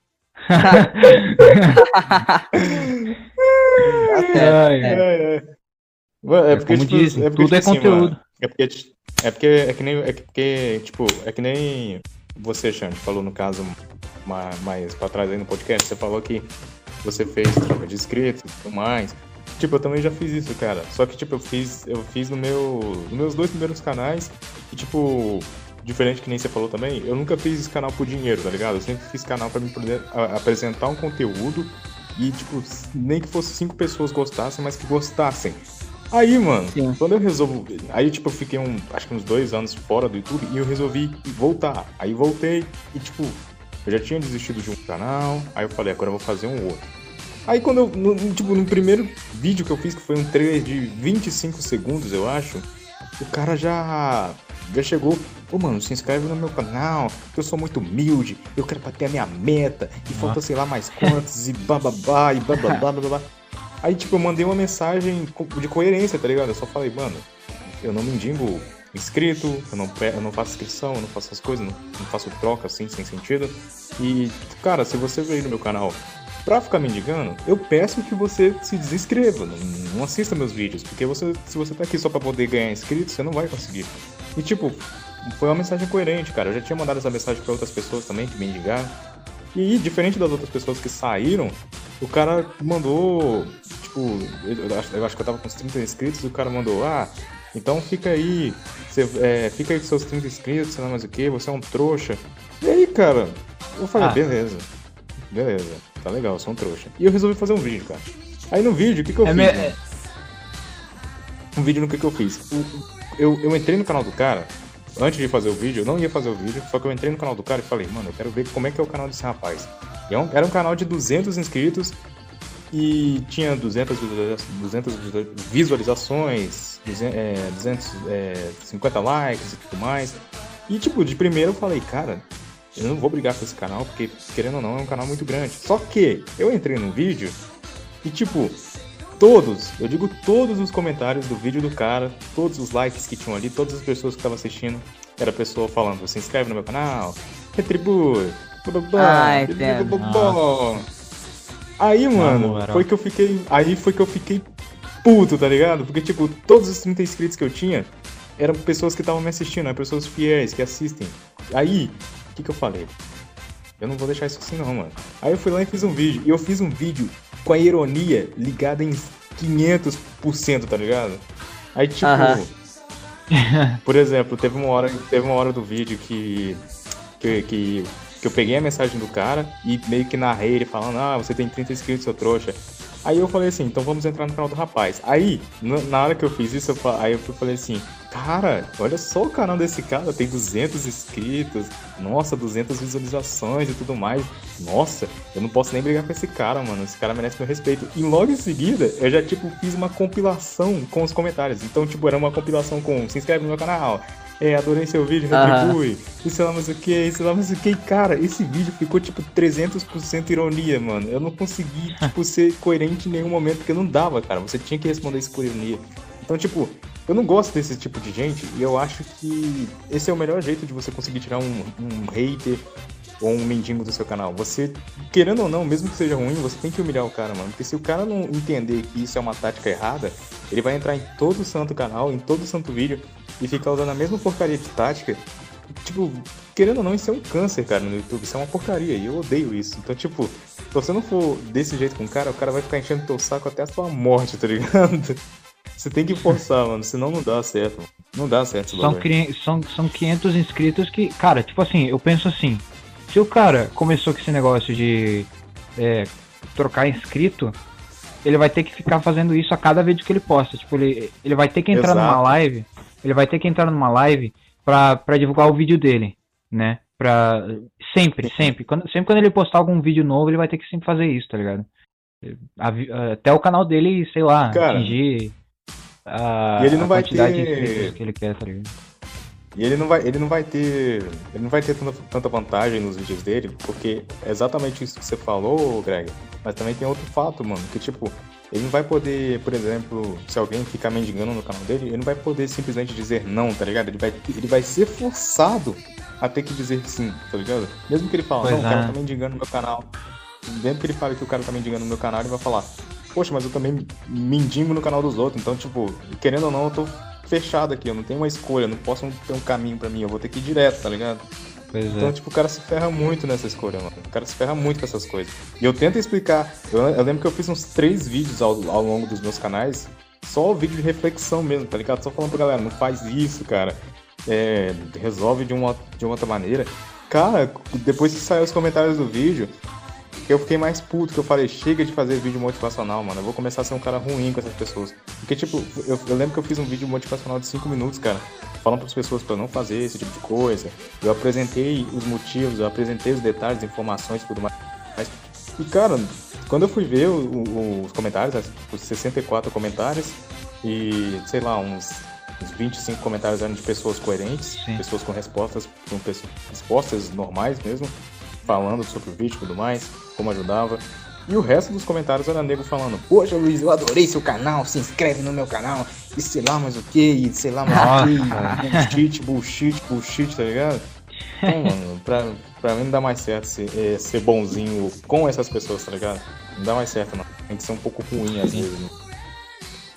É, é, é. porque, como tipo, é porque, tudo é tipo assim, conteúdo. é porque, é porque é que nem, é porque, tipo, é que nem você, Xande, falou no caso mais pra trás aí no podcast, você falou que você fez troca de inscritos e tudo mais. Tipo, eu também já fiz isso, cara. Só que, tipo, eu fiz, eu fiz no meu, nos meus dois primeiros canais e, tipo, diferente que nem você falou também, eu nunca fiz esse canal por dinheiro, tá ligado? Eu sempre fiz canal para me poder apresentar um conteúdo e, tipo, nem que fosse cinco pessoas gostassem, mas que gostassem. Aí, mano, Sim. quando eu resolvo. Aí, tipo, eu fiquei um, acho que uns dois anos fora do YouTube e eu resolvi voltar. Aí voltei e, tipo, eu já tinha desistido de um canal. Aí eu falei, agora eu vou fazer um outro. Aí quando eu, no, tipo, no primeiro vídeo que eu fiz, que foi um trailer de 25 segundos, eu acho, o cara já já chegou, ô mano, se inscreve no meu canal, que eu sou muito humilde, eu quero bater a minha meta, e falta sei lá mais quantos, e bababá, e bababá, bababá. Aí, tipo, eu mandei uma mensagem de coerência, tá ligado? Eu só falei, mano, eu não me indigo inscrito, eu não, eu não faço inscrição, eu não faço essas coisas, não, não faço troca assim, sem sentido. E, cara, se você veio no meu canal pra ficar me indicando, eu peço que você se desinscreva, não, não, assista meus vídeos, porque você, se você tá aqui só pra poder ganhar inscritos, você não vai conseguir. E tipo, foi uma mensagem coerente, cara. Eu já tinha mandado essa mensagem para outras pessoas também que me indicaram. E diferente das outras pessoas que saíram, o cara mandou, tipo, eu acho, eu acho que eu tava com uns 30 inscritos e o cara mandou, ah, então fica aí, você, é, fica aí com seus 30 inscritos, sei lá mais o que, você é um trouxa. E aí, cara, eu falei, ah. beleza, beleza, tá legal, eu sou um trouxa. E eu resolvi fazer um vídeo, cara. Aí no vídeo, o que, que eu é fiz? Me... Um vídeo no que, que eu fiz? Eu, eu entrei no canal do cara, antes de fazer o vídeo, eu não ia fazer o vídeo, só que eu entrei no canal do cara e falei, mano, eu quero ver como é que é o canal desse rapaz. E é era um canal de 200 inscritos e tinha 200, 200 visualizações, 250 é, likes e tudo mais. E, tipo, de primeiro eu falei, cara, eu não vou brigar com esse canal, porque, querendo ou não, é um canal muito grande. Só que eu entrei no vídeo e, tipo, todos, eu digo todos os comentários do vídeo do cara, todos os likes que tinham ali, todas as pessoas que estavam assistindo, era a pessoa falando, se inscreve no meu canal, retribui, Ai, Aí, mano, foi que eu fiquei. Aí foi que eu fiquei puto, tá ligado? Porque, tipo, todos os 30 inscritos que eu tinha eram pessoas que estavam me assistindo, eram pessoas fiéis, que assistem. Aí, o que, que eu falei? Eu não vou deixar isso assim não, mano. Aí eu fui lá e fiz um vídeo. E eu fiz um vídeo com a ironia ligada em 500%, tá ligado? Aí tipo... Uh <laughs> -huh. por exemplo, teve uma hora, teve uma hora do vídeo que, que, que que eu peguei a mensagem do cara e meio que narrei ele falando, ah, você tem 30 inscritos, seu trouxa. Aí eu falei assim, então vamos entrar no canal do rapaz. Aí, na hora que eu fiz isso, eu, aí eu falei assim, cara, olha só o canal desse cara, tem 200 inscritos, nossa, 200 visualizações e tudo mais. Nossa, eu não posso nem brigar com esse cara, mano, esse cara merece meu respeito. E logo em seguida, eu já, tipo, fiz uma compilação com os comentários. Então, tipo, era uma compilação com se inscreve no meu canal, é, adorei seu vídeo, retribui, e sei lá mais o que, sei lá mais o que. Cara, esse vídeo ficou tipo 300% ironia, mano. Eu não consegui, <laughs> tipo, ser coerente em nenhum momento, porque não dava, cara. Você tinha que responder isso por ironia. Então, tipo, eu não gosto desse tipo de gente e eu acho que esse é o melhor jeito de você conseguir tirar um, um hater ou um mendigo do seu canal. Você, querendo ou não, mesmo que seja ruim, você tem que humilhar o cara, mano. Porque se o cara não entender que isso é uma tática errada, ele vai entrar em todo santo canal, em todo santo vídeo e ficar usando a mesma porcaria de tática. Tipo, querendo ou não, isso é um câncer, cara, no YouTube. Isso é uma porcaria e eu odeio isso. Então, tipo, se você não for desse jeito com o cara, o cara vai ficar enchendo teu saco até a sua morte, tá ligado? <laughs> Você tem que forçar, mano, senão não dá certo. Não dá certo, são, são, são 500 inscritos que, cara, tipo assim, eu penso assim, se o cara começou com esse negócio de é, trocar inscrito, ele vai ter que ficar fazendo isso a cada vídeo que ele posta. Tipo, ele, ele vai ter que entrar Exato. numa live. Ele vai ter que entrar numa live pra, pra divulgar o vídeo dele, né? Pra. Sempre, sempre. Quando, sempre quando ele postar algum vídeo novo, ele vai ter que sempre fazer isso, tá ligado? Até o canal dele, sei lá, Cara, atingir a, e ele não a vai quantidade ter... de inscritos que ele quer, tá ligado? E ele não vai, ele não vai ter, ele não vai ter tanta, tanta vantagem nos vídeos dele, porque é exatamente isso que você falou, Greg. Mas também tem outro fato, mano, que tipo, ele não vai poder, por exemplo, se alguém ficar mendigando no canal dele, ele não vai poder simplesmente dizer não, tá ligado? Ele vai, ele vai ser forçado a ter que dizer sim, tá ligado? Mesmo que ele fale, não, o cara é. tá mendigando no meu canal. Mesmo que ele fale que o cara tá mendigando no meu canal, ele vai falar, poxa, mas eu também mendigo no canal dos outros, então, tipo, querendo ou não, eu tô fechado aqui, eu não tenho uma escolha, não posso ter um caminho para mim, eu vou ter que ir direto, tá ligado? Pois então, é. tipo, o cara se ferra muito nessa escolha, mano. O cara se ferra muito com essas coisas. E eu tento explicar. Eu, eu lembro que eu fiz uns três vídeos ao, ao longo dos meus canais, só o vídeo de reflexão mesmo, tá ligado? Só falando pra galera, não faz isso, cara. É, resolve de uma, de uma outra maneira. Cara, depois que saiu os comentários do vídeo, eu fiquei mais puto, que eu falei, chega de fazer vídeo motivacional, mano. Eu vou começar a ser um cara ruim com essas pessoas. Porque, tipo, eu, eu lembro que eu fiz um vídeo motivacional de 5 minutos, cara, falando para as pessoas para não fazer esse tipo de coisa. Eu apresentei os motivos, eu apresentei os detalhes, informações e tudo mais. E, cara, quando eu fui ver o, o, os comentários, os 64 comentários, e, sei lá, uns uns 25 comentários eram de pessoas coerentes, Sim. pessoas com respostas, com pessoas, respostas normais mesmo falando sobre o vídeo e tudo mais, como ajudava. E o resto dos comentários era nego falando, poxa Luiz, eu adorei seu canal, se inscreve no meu canal, e sei lá mais o que, e sei lá mais o que, bullshit, bullshit, bullshit, tá ligado? Então, <laughs> mano, pra, pra mim não dá mais certo ser, é, ser bonzinho com essas pessoas, tá ligado? Não dá mais certo, não. Tem que ser um pouco ruim às vezes, né?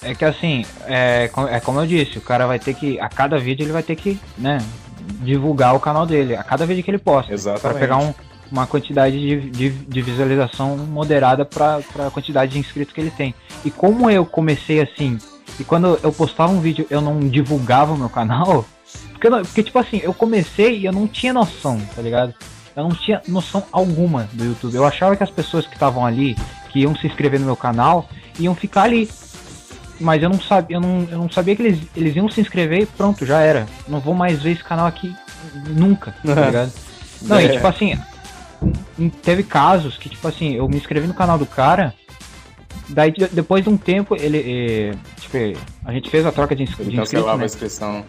É que assim, é, é como eu disse, o cara vai ter que, a cada vídeo ele vai ter que, né, divulgar o canal dele, a cada vídeo que ele posta. Exatamente. Pra pegar um, uma quantidade de, de, de visualização moderada para a quantidade de inscritos que ele tem. E como eu comecei assim, e quando eu postava um vídeo eu não divulgava o meu canal, <laughs> porque, porque tipo assim, eu comecei e eu não tinha noção, tá ligado? Eu não tinha noção alguma do YouTube. Eu achava que as pessoas que estavam ali, que iam se inscrever no meu canal, iam ficar ali. Mas eu não sabia, eu não, eu não sabia que eles, eles iam se inscrever e pronto, já era. Não vou mais ver esse canal aqui nunca, tá <laughs> ligado? Não, é. e tipo assim, teve casos que, tipo assim, eu me inscrevi no canal do cara, daí depois de um tempo ele. ele tipo, a gente fez a troca de, inscrição. Ele cancelava né? a inscrição.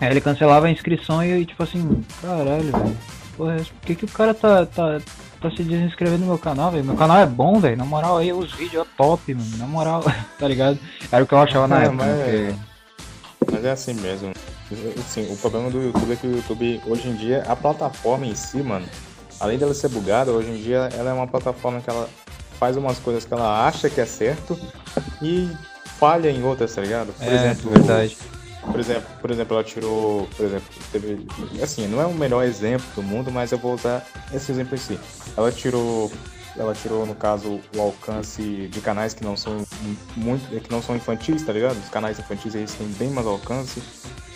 É, ele cancelava a inscrição e tipo assim, caralho, velho. Porra, por que, que o cara tá, tá, tá se desinscrevendo no meu canal, velho? Meu canal é bom, velho. Na moral aí, os vídeos é top, mano. Na moral, <laughs> tá ligado? Era o que eu achava na é, época. Mas, né? mas é assim mesmo. Assim, o problema do YouTube é que o YouTube, hoje em dia, a plataforma em si, mano, além dela ser bugada, hoje em dia ela é uma plataforma que ela faz umas coisas que ela acha que é certo e falha em outras, tá ligado? Por é, exemplo, verdade. Por exemplo, por exemplo, ela tirou, por exemplo, teve, assim, não é o melhor exemplo do mundo, mas eu vou usar esse exemplo em si. Ela tirou, ela tirou no caso o alcance de canais que não são muito, que não são infantis, tá ligado? Os canais infantis eles têm bem mais alcance.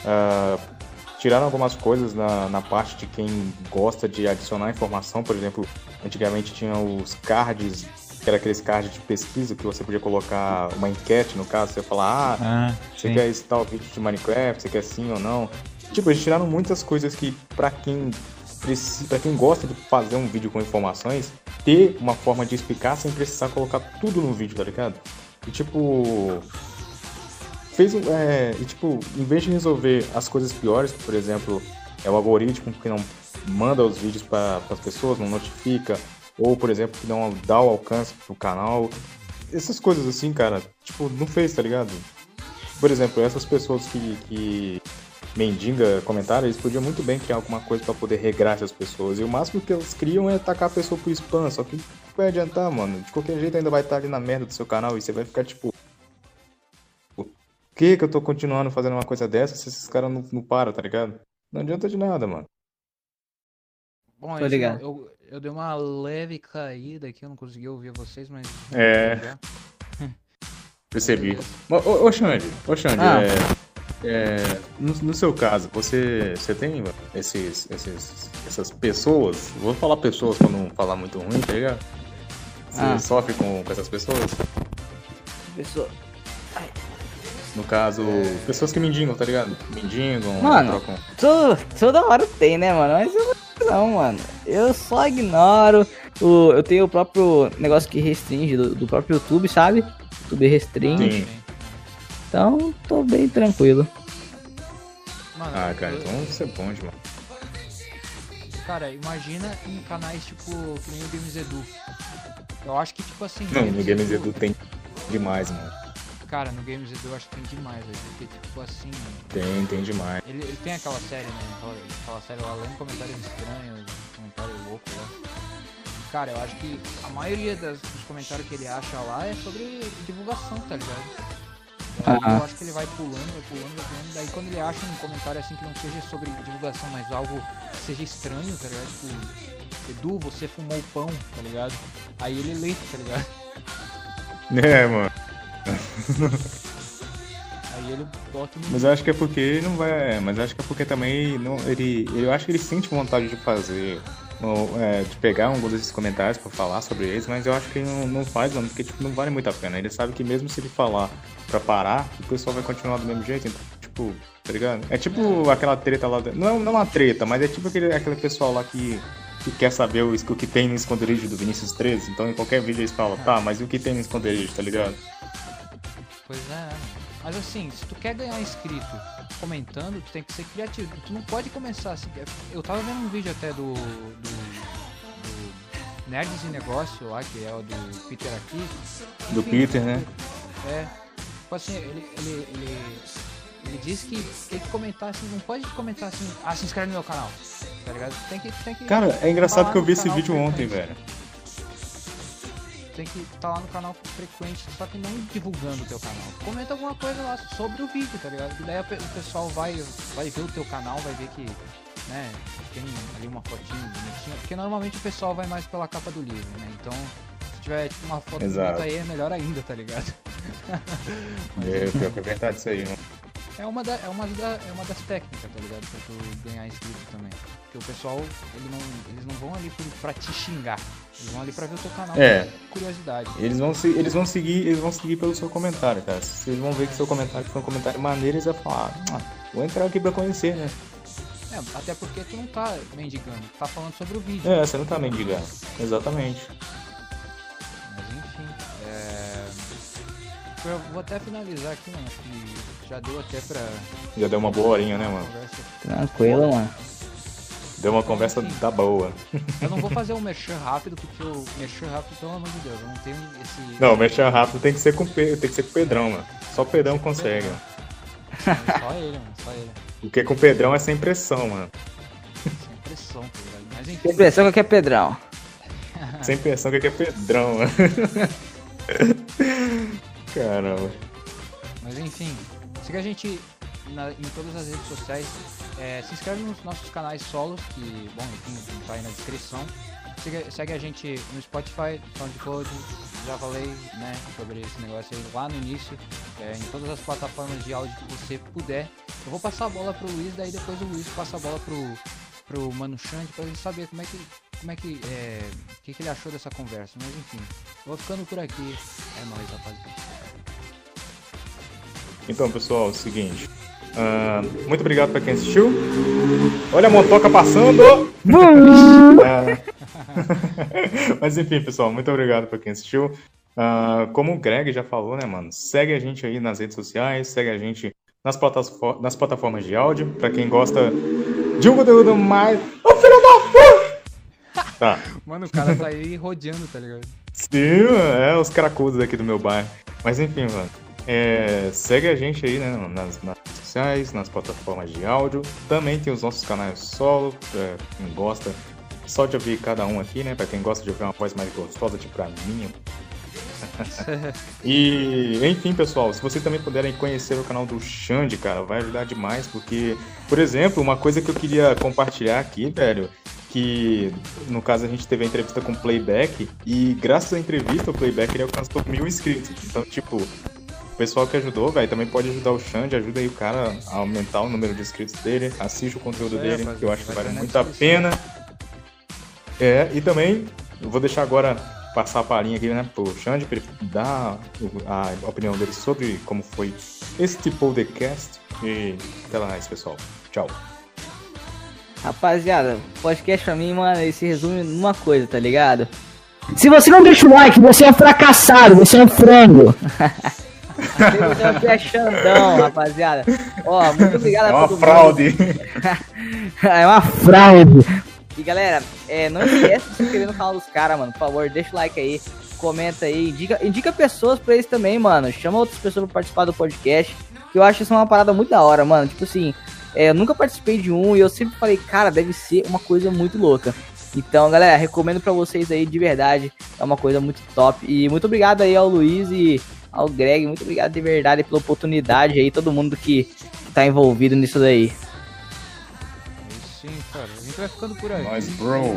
Uh, tiraram algumas coisas na, na parte de quem gosta de adicionar informação, por exemplo, antigamente tinha os cards que era aqueles cards de pesquisa que você podia colocar uma enquete, no caso, você falar, ah, ah você quer esse tal vídeo de Minecraft, você quer sim ou não. Tipo, eles tiraram muitas coisas que, para quem precisa, pra quem gosta de fazer um vídeo com informações, ter uma forma de explicar sem precisar colocar tudo no vídeo, tá ligado? E tipo. Fez é, e tipo, em vez de resolver as coisas piores, por exemplo, é o algoritmo que não manda os vídeos para as pessoas, não notifica, ou, por exemplo, que não dá o alcance pro canal. Essas coisas assim, cara, tipo, não fez, tá ligado? Por exemplo, essas pessoas que, que mendiga comentário, eles podiam muito bem criar alguma coisa para poder regrar essas pessoas. E o máximo que eles criam é tacar a pessoa pro spam, só que vai adiantar, mano. De qualquer jeito ainda vai estar ali na merda do seu canal e você vai ficar tipo. Por que que eu tô continuando fazendo uma coisa dessa se esses caras não, não param, tá ligado? Não adianta de nada, mano. Bom, Tô ligado. Eu, eu dei uma leve caída aqui, eu não consegui ouvir vocês, mas. É. <laughs> Percebi. Ô, ô Xande, ô Xande, ah. é, é, no, no, seu caso, você, você tem esses, esses, essas pessoas? Vou falar pessoas pra não falar muito ruim, tá ligado? Você ah. sofre com, com essas pessoas? Pessoa. No caso, é... pessoas que mendigam, tá ligado? Mendigam, mano, trocam. toda hora tem, né, mano? Mas eu não, mano. Eu só ignoro. O, eu tenho o próprio negócio que restringe do, do próprio YouTube, sabe? YouTube restringe. Sim. Então, tô bem tranquilo. Mano, ah, cara, eu... então isso é bom demais. Cara, imagina em canais tipo que nem o Games Edu. Eu acho que tipo assim. Não, no Games Edu tem demais, mano. Cara, no Games Edu eu acho que tem demais, velho. Porque, tipo assim. Tem, tem demais. Ele, ele tem aquela série, né? Aquela, aquela série lá, lendo comentários estranhos, comentário louco lá. Cara, eu acho que a maioria das, dos comentários que ele acha lá é sobre divulgação, tá ligado? Ah. Eu acho que ele vai pulando, vai pulando, vai pulando. Daí quando ele acha um comentário assim que não seja sobre divulgação, mas algo que seja estranho, tá ligado? Tipo, Edu, você fumou pão, tá ligado? Aí ele lê, tá ligado? <laughs> É, mano. <laughs> Aí ele bota no... Mas eu acho que é porque não vai. É, mas acho que é porque também não, ele. Eu acho que ele sente vontade de fazer. Ou, é, de pegar um desses comentários para falar sobre eles, mas eu acho que ele não, não faz, mano, porque tipo, não vale muito a pena. Ele sabe que mesmo se ele falar pra parar, o pessoal vai continuar do mesmo jeito, então, tipo, tá ligado? É tipo aquela treta lá. Não, é, não é uma treta, mas é tipo aquele, aquele pessoal lá que que quer saber o, o que tem no esconderijo do Vinícius 13, então em qualquer vídeo eles falam, tá, mas e o que tem no esconderijo, tá ligado? Pois é. Mas assim, se tu quer ganhar inscrito comentando, tu tem que ser criativo. Tu não pode começar assim. Eu tava vendo um vídeo até do, do, do Nerds e Negócio lá, que é o do Peter aqui. Do Enfim, Peter, né? É. Tipo assim, ele, ele, ele, ele disse que tem que comentar assim, não pode comentar assim, ah, se inscreve no meu canal. Tá ligado? Tem que, tem que Cara, é engraçado que eu vi esse vídeo ontem, velho tem que estar tá lá no canal frequente, só que não divulgando o teu canal. Comenta alguma coisa lá sobre o vídeo, tá ligado? E daí o pessoal vai, vai ver o teu canal, vai ver que, né, tem ali uma fotinha bonitinha. Porque normalmente o pessoal vai mais pela capa do livro, né? Então, se tiver tipo, uma foto bonita aí, é melhor ainda, tá ligado? <laughs> é, pior que é verdade isso aí, mano. É uma, da, é, uma da, é uma das técnicas, tá ligado? Pra tu ganhar inscrito também. Porque o pessoal, ele não, eles não vão ali pra te xingar. Eles vão ali pra ver o teu canal. É. Curiosidade. Eles vão, se, eles vão seguir, eles vão seguir pelo seu comentário, cara. Se eles vão ver que seu comentário foi um comentário maneiro, eles vão falar, ah, vou entrar aqui pra conhecer, né? É, até porque tu não tá mendigando, tu tá falando sobre o vídeo. É, você não tá mendigando. Exatamente. Mas enfim. Eu vou até finalizar aqui, mano. Que já deu até pra. Já deu uma boa horinha, né, mano? Tranquilo, mano. Deu uma conversa da boa. Eu não vou fazer um merchan rápido, porque o merchan rápido, pelo amor de Deus, eu não tenho esse. Não, o merchan rápido tem que ser com, tem que ser com o Pedrão, mano. Só o Pedrão consegue, mano. Só ele, mano, só ele. Porque com o Pedrão é sem pressão, mano. Sem pressão, tá ligado? Mas enfim. Sem pressão que é Pedrão. sem pressão que é Pedrão, mano. <laughs> Caramba. Mas enfim, se a gente na, em todas as redes sociais. É, se inscreve nos nossos canais solos, que, bom, enfim, tá aí na descrição. Segue, segue a gente no Spotify, SoundCloud, já falei, né, sobre esse negócio aí lá no início, é, em todas as plataformas de áudio que você puder. Eu vou passar a bola pro Luiz, daí depois o Luiz passa a bola pro, pro Mano Xande pra gente saber como é que, como é que, é, que, que ele achou dessa conversa. Mas enfim, vou ficando por aqui. É nóis, rapaziada. Então, pessoal, é o seguinte. Uh, muito obrigado para quem assistiu. Olha a motoca passando! uh, <laughs> <laughs> mas enfim, pessoal, muito obrigado para quem assistiu. Uh, como o Greg já falou, né, mano? Segue a gente aí nas redes sociais, segue a gente nas, plataformas, nas plataformas de áudio. Para quem gosta de um conteúdo mais. Ô, filho da puta! <laughs> Tá. Mano, o cara tá aí rodeando, tá ligado? Sim, é, os caracudos aqui do meu bairro. Mas enfim, mano. É, segue a gente aí né, nas, nas redes sociais, nas plataformas de áudio. Também tem os nossos canais solo, pra quem gosta só de ouvir cada um aqui, né? Pra quem gosta de ouvir uma voz mais gostosa, tipo a minha. <laughs> e, enfim, pessoal, se vocês também puderem conhecer o canal do Xande, cara, vai ajudar demais, porque, por exemplo, uma coisa que eu queria compartilhar aqui, velho, que no caso a gente teve a entrevista com o Playback, e graças à entrevista o Playback ele alcançou mil inscritos. Então, tipo, pessoal que ajudou, velho, também pode ajudar o Xande, ajuda aí o cara a aumentar o número de inscritos dele, assiste o conteúdo é, dele, que eu acho que vale muito a pena. É, e também, eu vou deixar agora passar a palhinha aqui, né, pro Xande, pra ele dar a opinião dele sobre como foi este podcast. E até mais, pessoal. Tchau. Rapaziada, podcast pra mim, mano, ele se resume numa coisa, tá ligado? Se você não deixa o like, você é fracassado, você é um frango. <laughs> é Xandão, rapaziada. Ó, muito obrigado é a todo fraude. <laughs> é uma fraude. E galera, é, não esqueça de se inscrever no canal dos caras, mano. Por favor, deixa o like aí, comenta aí, indica, indica pessoas pra eles também, mano. Chama outras pessoas pra participar do podcast. Que eu acho isso uma parada muito da hora, mano. Tipo assim, é, eu nunca participei de um e eu sempre falei, cara, deve ser uma coisa muito louca. Então, galera, recomendo para vocês aí de verdade. É uma coisa muito top. E muito obrigado aí ao Luiz e ao Greg. Muito obrigado de verdade pela oportunidade aí, todo mundo que, que tá envolvido nisso daí. Sim, cara. A gente vai ficando por aí. Nós, bro.